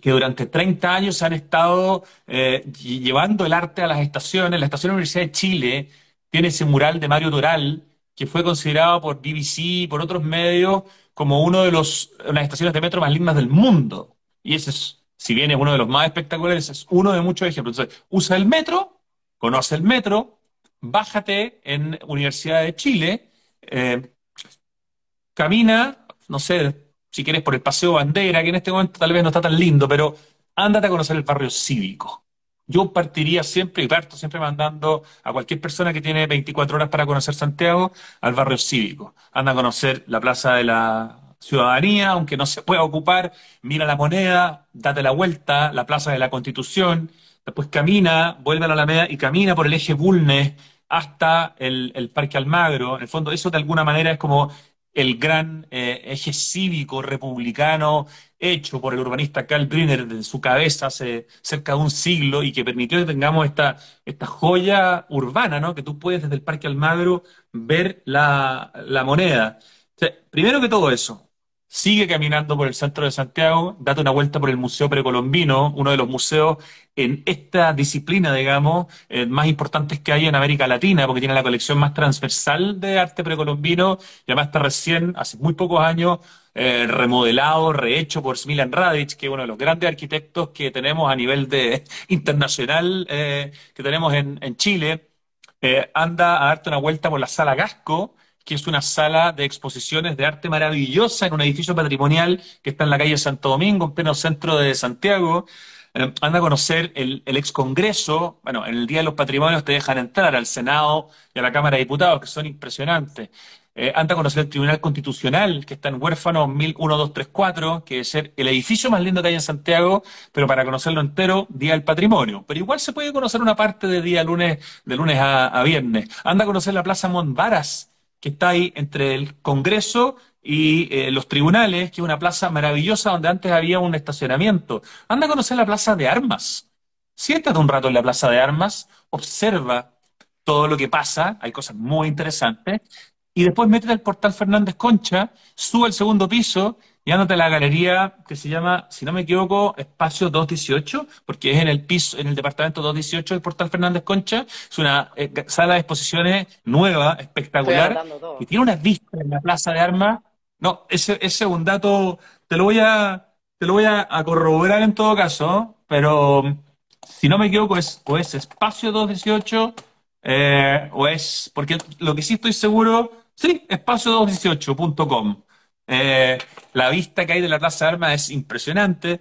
que durante 30 años se han estado eh, lle- llevando el arte a las estaciones. La Estación Universidad de Chile tiene ese mural de Mario Toral que fue considerado por BBC y por otros medios como uno de los, las estaciones de metro más lindas del mundo. Y ese es, si bien es uno de los más espectaculares, es uno de muchos ejemplos. Entonces, usa el metro, conoce el metro, bájate en Universidad de Chile, eh, camina, no sé, si quieres por el Paseo Bandera, que en este momento tal vez no está tan lindo, pero ándate a conocer el barrio cívico. Yo partiría siempre, y parto siempre mandando a cualquier persona que tiene 24 horas para conocer Santiago al barrio cívico. Anda a conocer la Plaza de la Ciudadanía, aunque no se pueda ocupar, mira la moneda, date la vuelta, la Plaza de la Constitución, después camina, vuelve a la Alameda y camina por el eje Bulnes hasta el, Parque Almagro. En el fondo, eso de alguna manera es como el gran eh, eje cívico republicano hecho por el urbanista Karl Brunner de su cabeza hace cerca de un siglo y que permitió que tengamos esta, esta joya urbana, ¿no? Que tú puedes desde el Parque Almagro ver la, moneda. Primero que todo eso, sigue caminando por el centro de Santiago, date una vuelta por el Museo Precolombino, uno de los museos en esta disciplina, digamos, eh, más importantes que hay en América Latina, porque tiene la colección más transversal de arte precolombino, y además está recién, hace muy pocos años, eh, remodelado, rehecho por Smilan Radic, que es uno de los grandes arquitectos que tenemos a nivel de, internacional, eh, que tenemos en, en Chile. Eh, anda a darte una vuelta por la Sala Gasco, que es una sala de exposiciones de arte maravillosa en un edificio patrimonial que está en la calle Santo Domingo, en pleno centro de Santiago. Eh, anda a conocer el, el ex Congreso. Bueno, en el Día de los Patrimonios te dejan entrar al Senado y a la Cámara de Diputados, que son impresionantes. Eh, anda a conocer el Tribunal Constitucional, que está en Huérfano 1234, que es el edificio más lindo que hay en Santiago, pero para conocerlo entero, Día del Patrimonio. Pero igual se puede conocer una parte de día lunes, de lunes a viernes. Anda a conocer la Plaza Montbaras, que está ahí entre el Congreso y eh, los tribunales, que es una plaza maravillosa donde antes había un estacionamiento. Anda a conocer la Plaza de Armas. Siéntate un rato en la Plaza de Armas, observa todo lo que pasa, hay cosas muy interesantes, y después métete al portal Fernández Concha, sube al segundo piso y ándate a la galería que se llama, si no me equivoco, Espacio 218, porque es en el piso, en el departamento 218 del portal Fernández Concha. Es una eh, sala de exposiciones nueva, espectacular, que tiene unas vistas en la Plaza de Armas. No, ese, ese es un dato, te lo voy a, te lo voy a, a corroborar en todo caso, pero si no me equivoco es o es Espacio 218 eh, o es, porque lo que sí estoy seguro, sí, espacio218.com. Eh, la vista que hay de la Plaza de Armas es impresionante.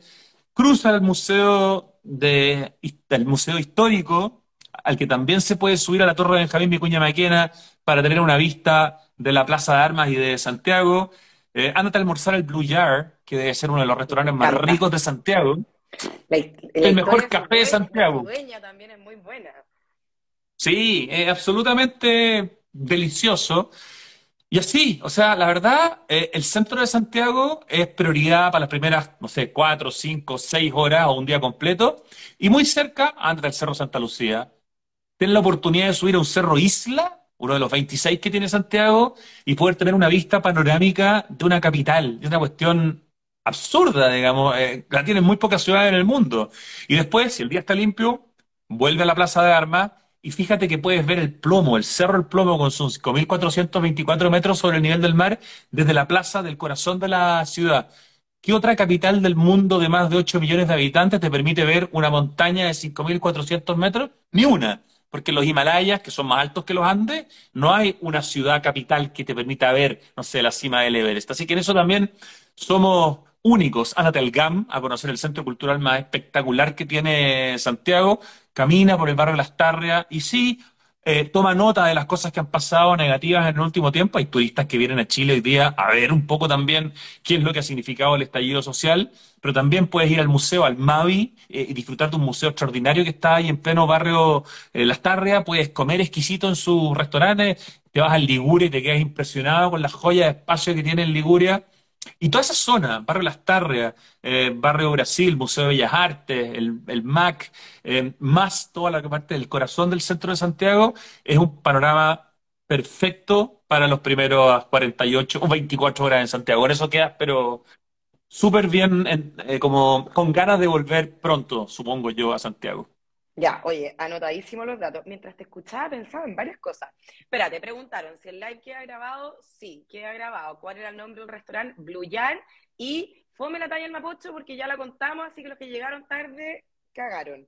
Cruza el museo de, el museo histórico, al que también se puede subir a la Torre de Benjamín Vicuña Maquena para tener una vista de la Plaza de Armas y de Santiago. Eh, ándate a almorzar al Blue Jar, que debe ser uno de los restaurantes más ricos de Santiago. La, la El mejor café de Santiago. dueña también es muy buena. Sí, es absolutamente delicioso. Y así, o sea, la verdad, eh, el centro de Santiago es prioridad para las primeras, no sé, cuatro, cinco, seis horas o un día completo. Y muy cerca, antes del Cerro Santa Lucía, ten la oportunidad de subir a un cerro Isla, uno de los 26 que tiene Santiago, y poder tener una vista panorámica de una capital. Es una cuestión absurda, digamos. eh, la tienen muy pocas ciudades en el mundo. Y después, si el día está limpio, vuelve a la Plaza de Armas y fíjate que puedes ver el plomo, el Cerro El Plomo con sus 5.424 metros sobre el nivel del mar desde la plaza del corazón de la ciudad. ¿Qué otra capital del mundo de más de 8 millones de habitantes te permite ver una montaña de 5.400 metros? Ni una, porque los Himalayas, que son más altos que los Andes, no hay una ciudad capital que te permita ver, no sé, la cima del Everest. Así que en eso también somos únicos. Ándate al GAM a conocer el centro cultural más espectacular que tiene Santiago. Camina por el barrio de Las Tarrias y sí, eh, toma nota de las cosas que han pasado negativas en el último tiempo. Hay turistas que vienen a Chile hoy día a ver un poco también qué es lo que ha significado el estallido social, pero también puedes ir al museo, al Mavi, eh, y disfrutar de un museo extraordinario que está ahí en pleno barrio eh, Las Tarrias. Puedes comer exquisito en sus restaurantes, te vas al Liguria y te quedas impresionado con las joyas de espacio que tiene en Liguria. Y toda esa zona, Barrio Las Tarrias, eh, Barrio Brasil, Museo de Bellas Artes, el, el MAC, eh, más toda la parte del corazón del centro de Santiago, es un panorama perfecto para los primeros 48 o 24 horas en Santiago. Con eso quedas, pero súper bien, en- eh, como con ganas de volver pronto, supongo yo, a Santiago. Ya, oye, anotadísimo los datos. Mientras te escuchaba pensaba en varias cosas. Espera, te preguntaron si el live queda grabado. Sí, queda grabado. ¿Cuál era el nombre del restaurante? Blue Yard. Y fome la talla del Mapocho porque ya la contamos, así que los que llegaron tarde cagaron.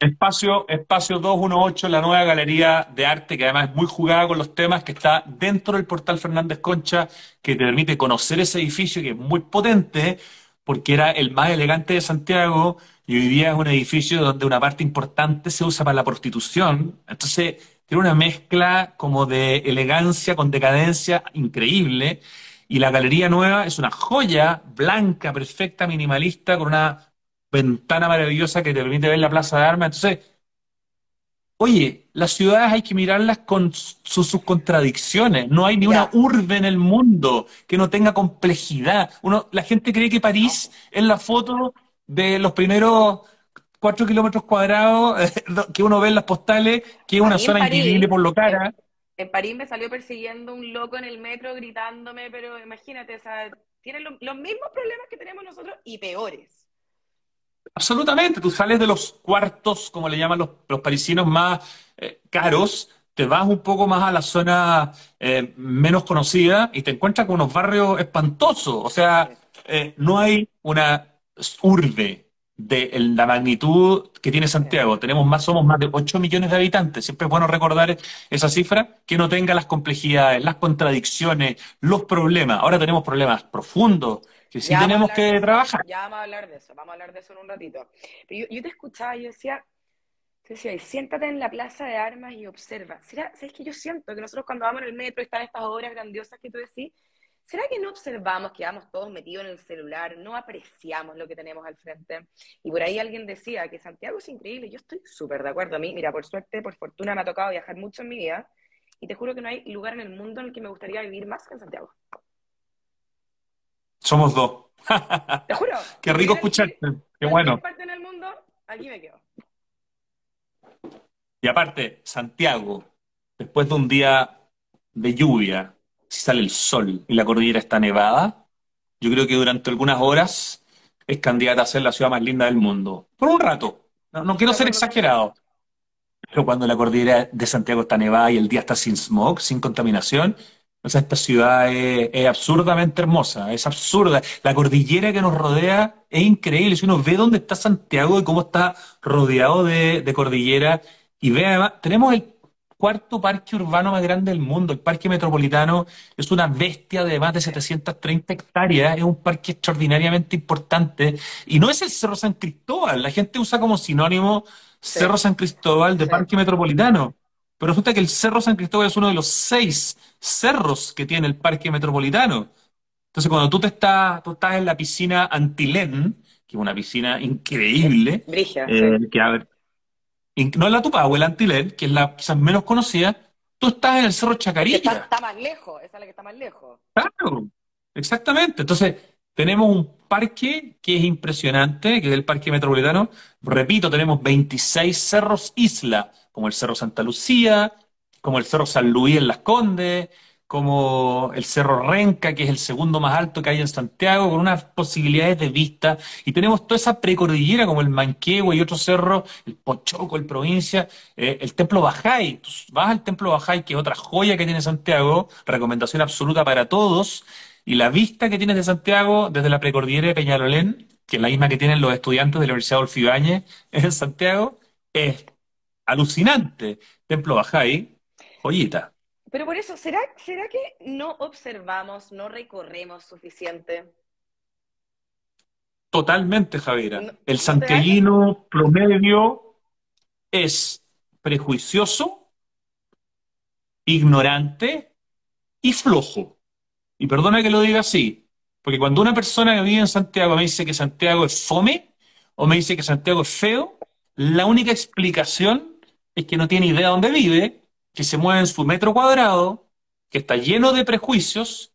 Espacio, Espacio 218, la nueva galería de arte que además es muy jugada con los temas, que está dentro del portal Fernández Concha, que te permite conocer ese edificio que es muy potente, porque era el más elegante de Santiago y hoy día es un edificio donde una parte importante se usa para la prostitución. Entonces, tiene una mezcla como de elegancia con decadencia increíble. Y la galería nueva es una joya blanca, perfecta, minimalista, con una ventana maravillosa que te permite ver la Plaza de Armas. Entonces, oye, las ciudades hay que mirarlas con sus, sus contradicciones. No hay ni una urbe en el mundo que no tenga complejidad. Uno, la gente cree que. París es la foto de los primeros cuatro kilómetros cuadrados que uno ve en las postales, que es una zona París, por lo cara. en París me salió persiguiendo un loco en el metro gritándome, pero imagínate, o sea, tienen lo- los mismos problemas que tenemos nosotros y peores. Absolutamente, tú sales de los cuartos, como le llaman los, los parisinos, más eh, caros, te vas un poco más a la zona eh, menos conocida y te encuentras con unos barrios espantosos. O sea, eh, no hay una urbe de la magnitud que tiene. Santiago. Tenemos más, somos más de 8 millones de habitantes. Siempre es bueno recordar esa cifra, que no tenga las complejidades, las contradicciones, los problemas. Ahora tenemos problemas profundos que sí Ya tenemos que eso, trabajar. ya vamos a hablar de eso, vamos a hablar de eso en un ratito. Pero yo, yo te escuchaba y yo decía, tú decías, siéntate en la plaza de armas y observa. ¿Será, sabes que yo siento que nosotros cuando vamos en el metro están estas obras grandiosas que tú decís, ¿será que no observamos, que vamos todos metidos en el celular, no apreciamos lo que tenemos al frente? Y por ahí alguien decía que Santiago es increíble, yo estoy súper de acuerdo a mí, mira, por suerte, por fortuna me ha tocado viajar mucho en mi vida y te juro que no hay lugar en el mundo en el que me gustaría vivir más que en Santiago. Somos dos. Te juro, Qué rico escucharte. Qué bueno. parte en el mundo, aquí me quedo. Y aparte, Santiago, después de un día de lluvia, si sale el sol y la cordillera está nevada, yo creo que durante algunas horas es candidata a ser la ciudad más linda del mundo. Por un rato. No, quiero ser exagerado, pero cuando la cordillera de Santiago está nevada y el día está sin smog, sin contaminación, o sea, esta ciudad es, es absurdamente hermosa, es absurda. La cordillera que nos rodea es increíble. Si uno ve dónde está Santiago y cómo está rodeado de, de cordillera, y ve además, tenemos el cuarto parque urbano más grande del mundo, el Parque Metropolitano, es una bestia de más de Sí, 730 hectáreas, es un parque extraordinariamente importante, y no es el Cerro San Cristóbal, la gente usa como sinónimo sí, Cerro San Cristóbal de sí. Parque Metropolitano. Pero resulta que el Cerro San Cristóbal es uno de los seis cerros que tiene el Parque Metropolitano. Entonces, cuando tú te estás, tú estás en la piscina Antilén, que es una piscina increíble, brígida, sí. eh, que a ver, no es la Tupahue, la Antilén, que es la quizás menos conocida, tú estás en el Cerro que está, Chacarilla. está más lejos, esa es la que está más lejos. Claro, exactamente. Entonces, tenemos un parque que es impresionante, que es el Parque Metropolitano. Repito, tenemos 26 cerros isla, como el Cerro Santa Lucía, como el Cerro San Luis en Las Condes. Como el Cerro Renca, que es el segundo más alto que hay en Santiago, con unas posibilidades de vista, y tenemos toda esa precordillera como el Manquehue y otros cerros, el Pochoco, el Provincia, eh, el Templo Bajay. Tú vas al Templo Bajay, que es otra joya que tiene Santiago, recomendación absoluta para todos, y la vista que tienes de Santiago desde la precordillera de Peñalolén, que es la misma que tienen los estudiantes de la Universidad Adolfo Ibáñez en Santiago, es alucinante. Templo Bajay, joyita. Pero por eso, ¿será, ¿será que no observamos, no recorremos suficiente? Totalmente, Javiera. el santiaguino promedio es prejuicioso, ignorante y flojo. Y perdona que lo diga así, porque cuando una persona que vive en Santiago me dice que Santiago es fome o me dice que Santiago es feo, la única explicación es que no tiene idea de dónde vive que se mueve en su metro cuadrado, que está lleno de prejuicios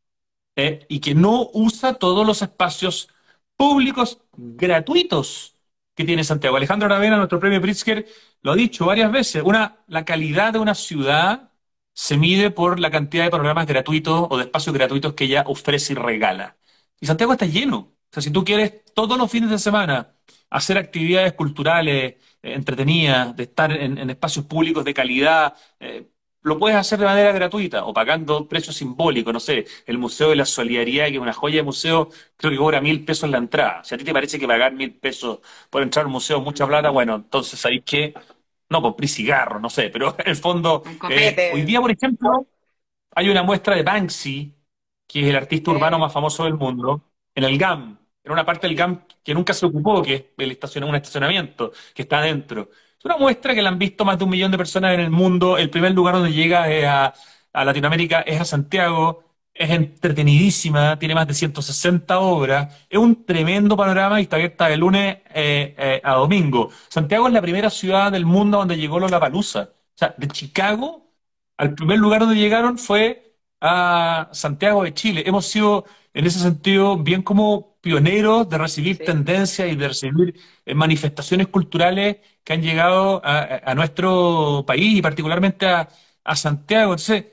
eh, y que no usa todos los espacios públicos gratuitos que tiene Santiago. Alejandro Aravena, nuestro premio Pritzker, lo ha dicho varias veces. Una, la calidad de una ciudad se mide por la cantidad de programas gratuitos o de espacios gratuitos que ella ofrece y regala. Y Santiago está lleno. O sea, si tú quieres todos los fines de semana hacer actividades culturales, eh, entretenidas, de estar en, espacios públicos de calidad, eh, lo puedes hacer de manera gratuita o pagando precios simbólicos, no sé, el Museo de la Solidaridad, que es una joya de museo, creo que cobra mil pesos la entrada. Si a ti te parece que pagar mil pesos por entrar a un museo es mucha plata, bueno, entonces ahí que no compré cigarros, no sé, pero en el fondo, eh, hoy día, por ejemplo, hay una muestra de Banksy, que es el artista urbano más famoso del mundo, en el GAM, en una parte del GAM que nunca se ocupó, que es el un estacionamiento, que está adentro una muestra que la han visto más de un millón de personas en el mundo. El primer lugar donde llega a, Latinoamérica es a Santiago. Es entretenidísima, tiene más de 160 obras. Es un tremendo panorama y está abierta de lunes eh, eh, a domingo. Santiago es la primera ciudad del mundo donde llegó Lollapalooza. O sea, de Chicago al primer lugar donde llegaron fue a Santiago de Chile. Hemos sido, en ese sentido, bien como pioneros de recibir tendencias y de recibir eh, manifestaciones culturales que han llegado a, nuestro país y particularmente a, Santiago. Entonces,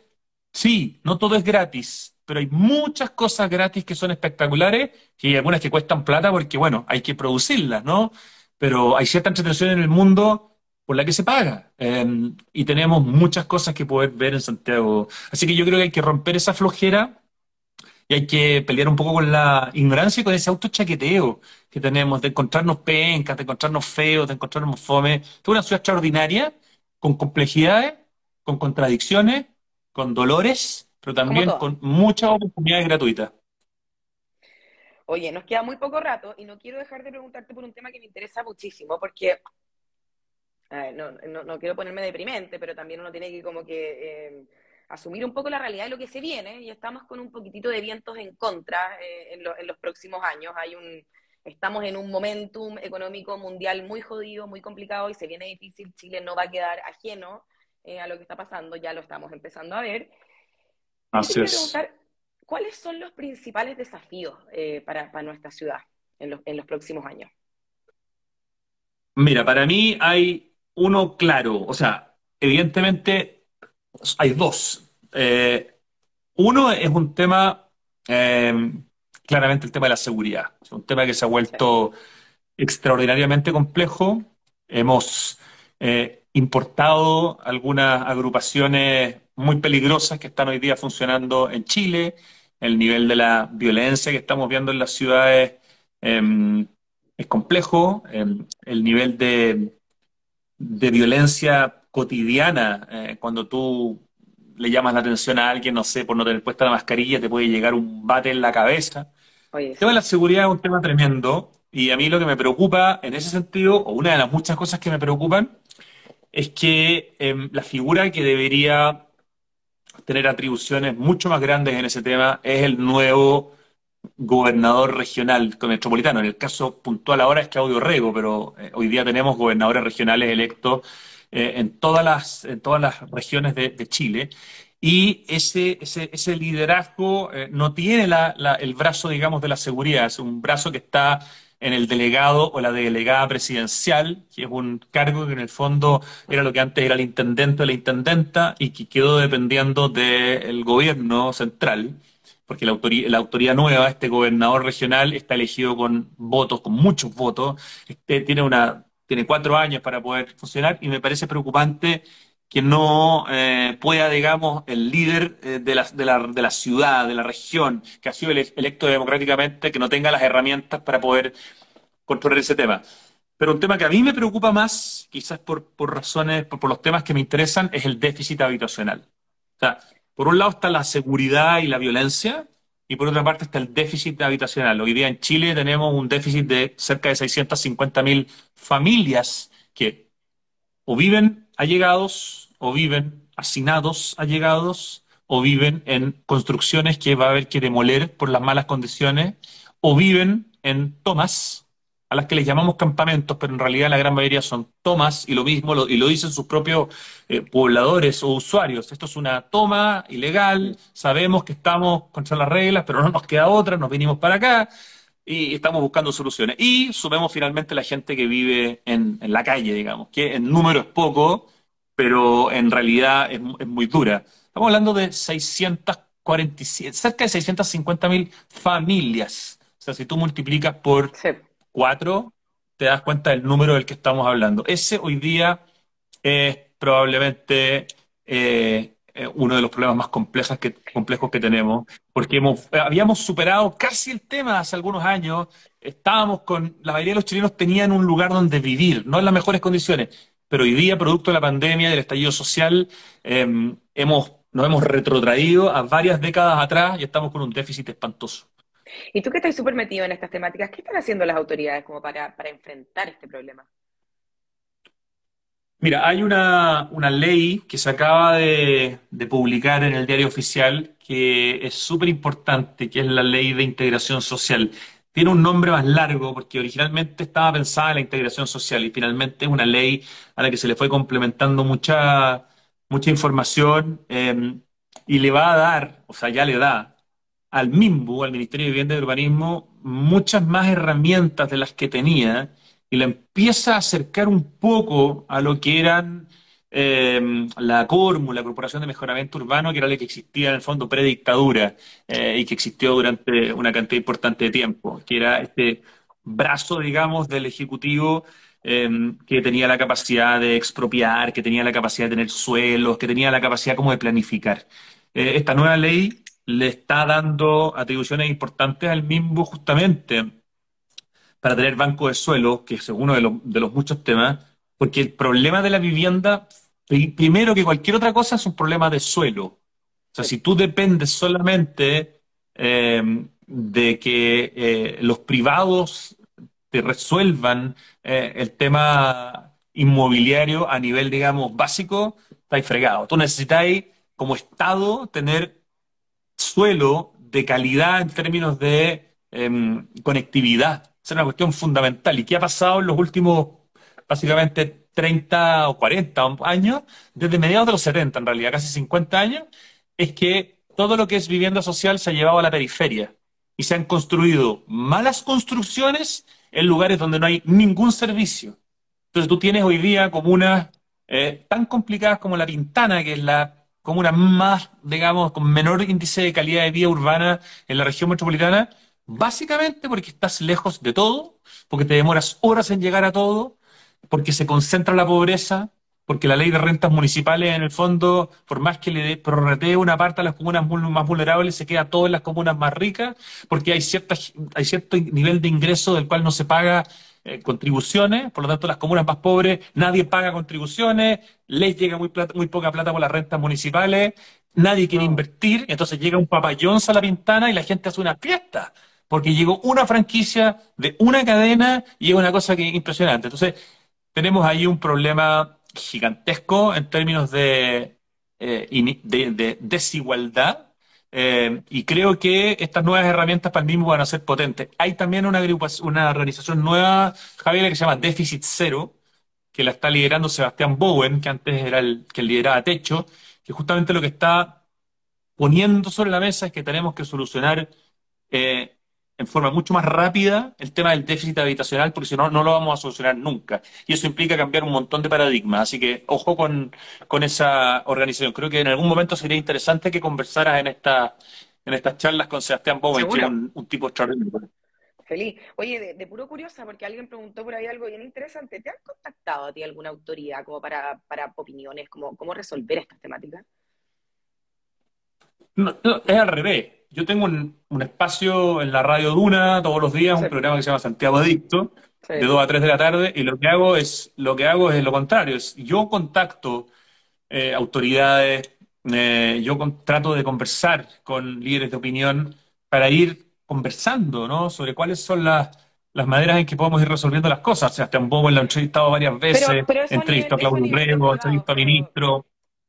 sí, no todo es gratis, pero hay muchas cosas gratis que son espectaculares y hay algunas que cuestan plata porque, bueno, hay que producirlas, ¿no? Pero hay cierta entretención en el mundo por la que se paga. Em, y tenemos muchas cosas que poder ver en Santiago. Así que yo creo que hay que romper esa flojera y hay que pelear un poco con la ignorancia y con ese autochaqueteo que tenemos de encontrarnos pencas, de encontrarnos feos, de encontrarnos fome. Es una ciudad extraordinaria, con complejidades, con contradicciones, con dolores, pero también con muchas oportunidades gratuitas. Oye, nos queda muy poco rato y no quiero dejar de preguntarte por un tema que me interesa muchísimo, porque no, quiero ponerme deprimente, pero también uno tiene que como que eh, asumir un poco la realidad de lo que se viene y estamos con un poquitito de vientos en contra eh, en, los próximos años. Hay un, estamos en un momentum económico mundial muy jodido, muy complicado y se viene difícil. Chile no va a quedar ajeno eh, a lo que está pasando, ya lo estamos empezando a ver. Así es. ¿Cuáles son los principales desafíos eh, para, para, nuestra ciudad en los, en los próximos años? Mira, para mí hay uno claro, o sea, evidentemente hay dos. Eh, uno es un tema, eh, claramente el tema de la seguridad. Es un tema que se ha vuelto extraordinariamente complejo. Hemos eh, importado algunas agrupaciones muy peligrosas que están hoy día funcionando en Chile. El nivel de la violencia que estamos viendo en las ciudades em, es complejo. Em, el nivel de, de violencia cotidiana, eh, cuando tú le llamas la atención a alguien, no sé, por no tener puesta la mascarilla, te puede llegar un bate en la cabeza. el tema de la seguridad es un tema tremendo y a mí lo que me preocupa en ese sentido, o una de las muchas cosas que me preocupan, es que em, la figura que debería tener atribuciones mucho más grandes en ese tema es el nuevo gobernador regional metropolitano. En el caso puntual ahora es Claudio Rego, pero eh, hoy día tenemos gobernadores regionales electos eh, en, todas las, en todas las regiones de, Chile. Y ese, ese, ese liderazgo eh, no tiene la, el brazo, digamos, de la seguridad, es un brazo que está en el delegado o la delegada presidencial, que es un cargo que en el fondo era lo que antes era el intendente o la intendenta y que quedó dependiendo del gobierno central, porque la autoría, la autoridad nueva, este gobernador regional, está elegido con votos, con muchos votos, este, tiene, una, tiene cuatro años para poder funcionar y me parece preocupante que no eh, pueda, digamos, el líder eh, de, la, de, la, de, la, ciudad, de la región, que ha sido electo democráticamente, que no tenga las herramientas para poder controlar ese tema. Pero un tema que a mí me preocupa más, quizás por, por razones, por, por, los temas que me interesan, es el déficit habitacional. O sea, por un lado está la seguridad y la violencia, y por otra parte está el déficit habitacional. Hoy día en Chile tenemos un déficit de cerca de 650.000 familias que o viven allegados o viven hacinados allegados o viven en construcciones que va a haber que demoler por las malas condiciones o viven en tomas a las que les llamamos campamentos, pero en realidad la gran mayoría son tomas y lo mismo y lo dicen sus propios eh, pobladores o usuarios. Esto es una toma ilegal, sabemos que estamos contra las reglas, pero no nos queda otra, nos vinimos para acá y estamos buscando soluciones. Y sumemos finalmente la gente que vive en, la calle, digamos, que en número es poco, pero en realidad es, muy dura. Estamos hablando de 647, cerca de 650 mil familias. O sea, si tú multiplicas por. Cuatro, te das cuenta del número del que estamos hablando. Ese hoy día es probablemente eh, uno de los problemas más complejos que, complejos que tenemos, porque hemos, habíamos superado casi el tema hace algunos años, estábamos con, la mayoría de los chilenos tenían un lugar donde vivir, no en las mejores condiciones, pero hoy día, producto de la pandemia, del estallido social, eh, hemos, nos hemos retrotraído a varias décadas atrás y estamos con un déficit espantoso. Y tú que estás súper metido en estas temáticas, ¿qué están haciendo las autoridades como para, para enfrentar este problema? Mira, hay una, una ley que se acaba de, de, publicar en el diario oficial que es súper importante, que es la ley de integración social tiene un nombre más largo porque originalmente estaba pensada en la integración social y finalmente es una ley a la que se le fue complementando mucha, mucha información eh, y le va a dar, o sea, ya le da al MIMBU, al Ministerio de Vivienda y Urbanismo, muchas más herramientas de las que tenía y la empieza a acercar un poco a lo que eran eh, la CORMU, la Corporación de Mejoramiento Urbano, que era la que existía en el fondo predictadura eh, y que existió durante una cantidad importante de tiempo, que era este brazo, digamos, del Ejecutivo eh, que tenía la capacidad de expropiar, que tenía la capacidad de tener suelos, que tenía la capacidad como de planificar. Eh, esta nueva ley le está dando atribuciones importantes al MIMBU justamente para tener banco de suelo, que es uno de los, de los muchos temas, porque el problema de la vivienda primero que cualquier otra cosa es un problema de suelo. O sea, si tú dependes solamente eh, de que eh, los privados te resuelvan eh, el tema inmobiliario a nivel, digamos, básico, estáis fregados. Tú necesitáis, como Estado, tener suelo de calidad en términos de em, conectividad. Es una cuestión fundamental. ¿Y qué ha pasado en los últimos, básicamente, 30 o 40 años, desde mediados de los 70 en realidad, casi 50 años, es que todo lo que es vivienda social se ha llevado a la periferia y se han construido malas construcciones en lugares donde no hay ningún servicio. Entonces tú tienes hoy día comunas eh, tan complicadas como La Pintana, que es la comuna más, digamos, con menor índice de calidad de vida urbana en la región metropolitana, básicamente porque estás lejos de todo, porque te demoras horas en llegar a todo, porque se concentra la pobreza, porque la ley de rentas municipales, en el fondo, por más que le prorratee una parte a las comunas más vulnerables, se queda todo en las comunas más ricas, porque hay, cierta, hay cierto nivel de ingreso del cual no se paga eh, contribuciones, por lo tanto las comunas más pobres, nadie paga contribuciones, les llega muy, plata, muy poca plata por las rentas municipales, nadie quiere no. invertir, entonces llega un papayón a la pintana y la gente hace una fiesta, porque llegó una franquicia de una cadena y es una cosa que impresionante. Entonces, tenemos ahí un problema gigantesco en términos de, eh, de, de desigualdad. Eh, y creo que estas nuevas herramientas para el mismo van a ser potentes. Hay también una, una organización nueva, Javier, que se llama Déficit Cero, que la está liderando Sebastián Bowen, que antes era el que lideraba Techo, que justamente lo que está poniendo sobre la mesa es que tenemos que solucionar eh, en forma mucho más rápida el tema del déficit habitacional, porque si no, no lo vamos a solucionar nunca. Y eso implica cambiar un montón de paradigmas. Así que ojo con, con esa organización. Creo que en algún momento sería interesante que conversaras en, esta, en estas charlas con Sebastián Bowen, que es un, un tipo extraordinario. Feliz. Oye, de, puro curiosa, porque alguien preguntó por ahí algo bien interesante. ¿Te han contactado a ti alguna autoridad como para, para opiniones, como cómo resolver estas temáticas? No, es al revés. Yo tengo un, espacio en la radio Duna todos los días, un programa que se llama Santiago Adicto, de 2 a 3 de la tarde, y lo que hago es lo que hago es lo contrario. Es, yo contacto eh, autoridades, eh, yo trato de conversar con líderes de opinión para ir conversando, ¿no? Sobre cuáles son las, las maneras en que podemos ir resolviendo las cosas. O sea, Bowen lo he entrevistado varias veces, he entrevistado a Claudio Rego, he entrevistado a ministro.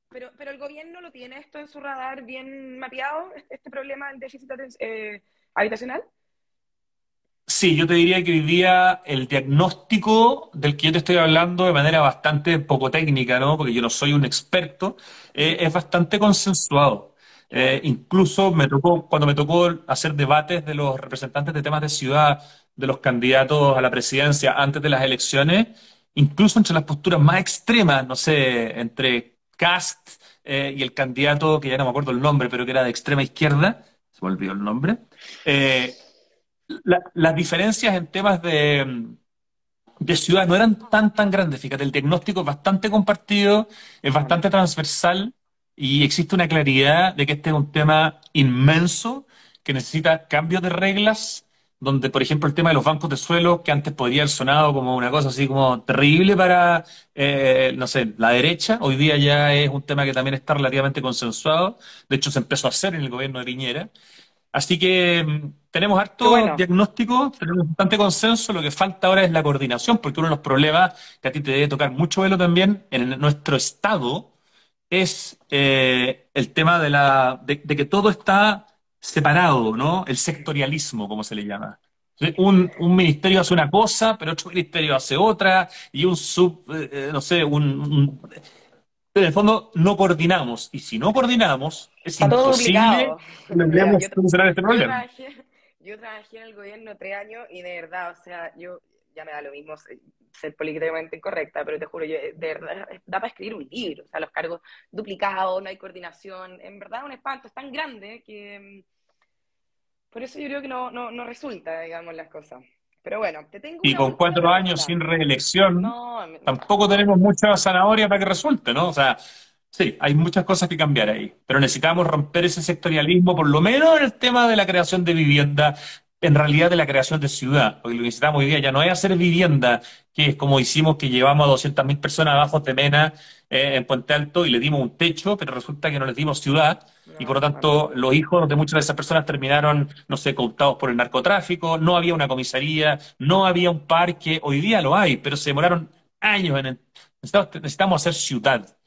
Pero, pero el gobierno tiene esto en su radar bien mapeado, este problema del déficit eh, habitacional. Sí, yo te diría que hoy día el diagnóstico del que yo te estoy hablando de manera bastante poco técnica, ¿no? Porque yo no soy un experto, eh, es bastante consensuado. Eh, incluso me tocó, cuando me tocó hacer debates de los representantes de temas de ciudad, de los candidatos a la presidencia antes de las elecciones, incluso entre las posturas más extremas, no sé, entre Cast eh, y el candidato, que ya no me acuerdo el nombre, pero que era de extrema izquierda, se me olvidó el nombre, eh, las diferencias en temas de, de ciudad no eran tan, tan grandes. Fíjate, el diagnóstico es bastante compartido, es bastante transversal y existe una claridad de que este es un tema inmenso que necesita cambios de reglas, donde, por ejemplo, el tema de los bancos de suelo, que antes podría haber sonado como una cosa así como terrible para, eh, no sé, la derecha, hoy día ya es un tema que también está relativamente consensuado. De hecho, se empezó a hacer en el gobierno de Piñera. Así que mm, tenemos harto diagnóstico, tenemos bastante consenso, lo que falta ahora es la coordinación, porque uno de los problemas que a ti te debe tocar mucho velo también en nuestro Estado, es eh, el tema de, la, de, que todo está separado, ¿no? El sectorialismo, como se le llama. Un, un, ministerio hace una cosa, pero otro ministerio hace otra, y un sub, eh, eh, no sé, un, En el fondo no coordinamos, y si no coordinamos, es imposible que solucionar este problema. yo trabajé en el gobierno tres años y de verdad, o sea, yo ya me da lo mismo ser políticamente incorrecta, pero te juro, yo, de verdad, da para escribir un libro, o sea, los cargos duplicados, no hay coordinación, en verdad un espanto, es tan grande que mm, por eso yo creo que no, no, no resulta, digamos, las cosas. Pero bueno, te tengo... Y con cuatro años sin reelección, tampoco tenemos mucha zanahoria para que resulte, ¿no? O sea, sí, hay muchas cosas que cambiar ahí, pero necesitamos romper ese sectorialismo, por lo menos en el tema de la creación de vivienda, en realidad de la creación de ciudad, porque lo que necesitamos hoy día ya no es hacer vivienda, que es como hicimos que llevamos a 200.000 personas abajo de Mena eh, en Puente Alto y le dimos un techo, pero resulta que no les dimos ciudad, y por lo tanto los hijos de muchas de esas personas terminaron, no sé, cooptados por el narcotráfico, no había una comisaría, no había un parque, hoy día lo hay, pero se demoraron años en. Necesitamos, hacer ciudad.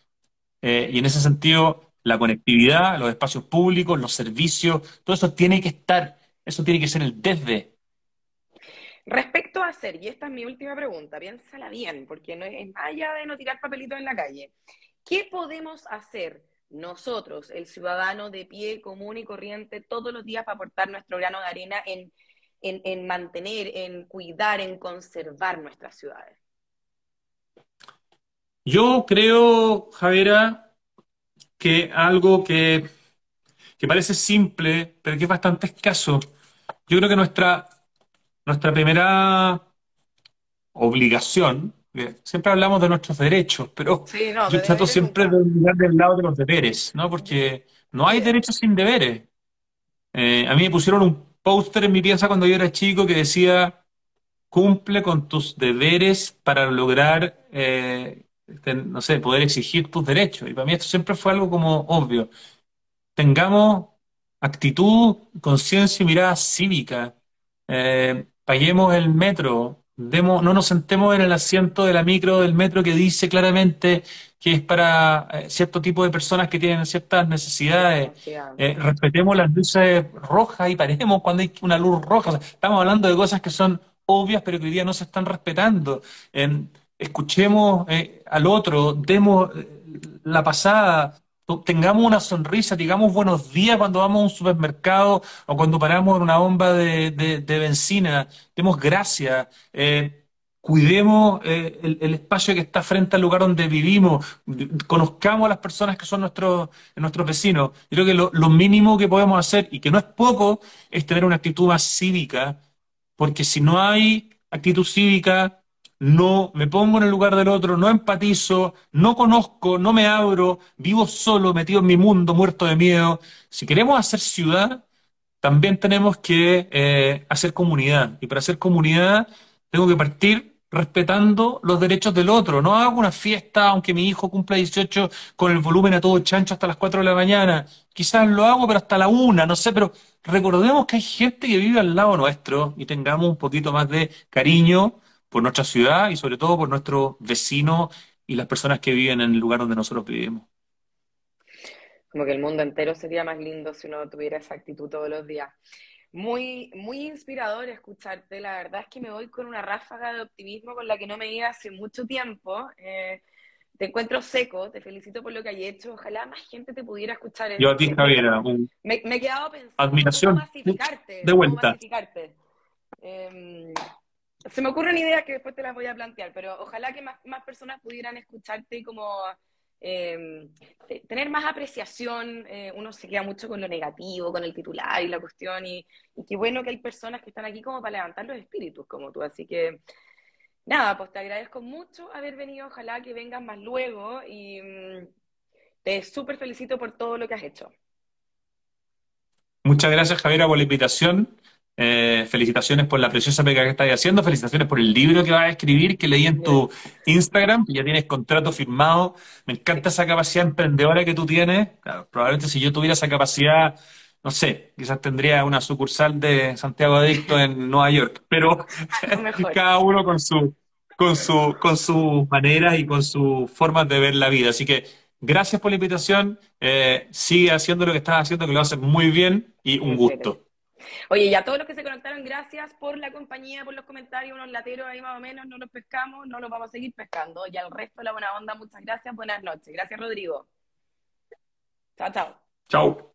Eh, y en ese sentido, la conectividad, los espacios públicos, los servicios, todo eso tiene que estar eso tiene que ser el desde. Respecto a hacer, y esta es mi última pregunta, piénsala bien, porque no es más allá de no tirar papelitos en la calle. ¿Qué podemos hacer nosotros, el ciudadano de pie común y corriente, todos los días para aportar nuestro grano de arena en, en mantener, en cuidar, en conservar nuestras ciudades? Yo creo, Javiera, que algo que, que parece simple, pero que es bastante escaso, yo creo que nuestra, nuestra primera obligación, siempre hablamos de nuestros derechos, pero yo trato siempre de mirar del lado de los deberes, ¿no? Porque no hay derechos sin deberes. Eh, a mí me pusieron un póster en mi pieza cuando yo era chico que decía, cumple con tus deberes para lograr, eh, no sé, poder exigir tus derechos. Y para mí esto siempre fue algo como obvio. Tengamos actitud, conciencia y mirada cívica. Eh, paguemos el metro, demos, no nos sentemos en el asiento de la micro del metro que dice claramente que es para eh, cierto tipo de personas que tienen ciertas necesidades. Eh, respetemos las luces rojas y paremos cuando hay una luz roja. estamos hablando de cosas que son obvias, pero que hoy día no se están respetando. escuchemos al otro, demos la pasada, tengamos una sonrisa, digamos buenos días cuando vamos a un supermercado o cuando paramos en una bomba de, de, benzina, demos gracias, eh, cuidemos eh, el, espacio que está frente al lugar donde vivimos, conozcamos a las personas que son nuestros, nuestros vecinos. Yo creo que lo, lo mínimo que podemos hacer, y que no es poco, es tener una actitud más cívica, porque si no hay actitud cívica, no me pongo en el lugar del otro, no empatizo, no conozco, no me abro, vivo solo, metido en mi mundo, muerto de miedo. Si queremos hacer ciudad, también tenemos que eh, hacer comunidad. Y para hacer comunidad tengo que partir respetando los derechos del otro. No hago una fiesta, aunque mi hijo cumpla 18, con el volumen a todo chancho hasta las 4 de la mañana. Quizás lo hago, pero hasta la 1, no sé, pero recordemos que hay gente que vive al lado nuestro y tengamos un poquito más de cariño por nuestra ciudad y sobre todo por nuestros vecinos y las personas que viven en el lugar donde nosotros vivimos. Como que el mundo entero sería más lindo si uno tuviera esa actitud todos los días. Muy, muy inspirador escucharte. La verdad es que me voy con una ráfaga de optimismo con la que no me iba hace mucho tiempo. Eh, te encuentro seco, te felicito por lo que hay hecho. Ojalá más gente te pudiera escuchar. Yo a ti, Javiera. Me, he quedado pensando admiración. De vuelta. Eh, se me ocurren ideas que después te las voy a plantear, pero ojalá que más, personas pudieran escucharte y como em, tener más apreciación. Eh, uno se queda mucho con lo negativo, con el titular y la cuestión, y, qué bueno que hay personas que están aquí como para levantar los espíritus como tú. Así que, nada, pues te agradezco mucho haber venido. Ojalá que vengas más luego y mm, te súper felicito por todo lo que has hecho. Muchas gracias, Javiera, por la invitación. Eh, felicitaciones por la preciosa pega que estás haciendo, felicitaciones por el libro que vas a escribir, que leí en tu Instagram, ya tienes contrato firmado. Me encanta esa capacidad emprendedora que tú tienes. probablemente si yo tuviera esa capacidad, no sé, quizás tendría una sucursal de Santiago Adicto en Nueva York, pero cada uno con su, con su, con sus maneras y con sus formas de ver la vida. Así que gracias por la invitación. Eh, sigue haciendo lo que estás haciendo, que lo haces muy bien y un gusto. Oye, y a todos los que se conectaron, gracias por la compañía, por los comentarios, unos lateros ahí más o menos, no los pescamos, no los vamos a seguir pescando. Y al resto de la buena onda, muchas gracias, buenas noches. Gracias, Rodrigo. Chao, chao. Chao.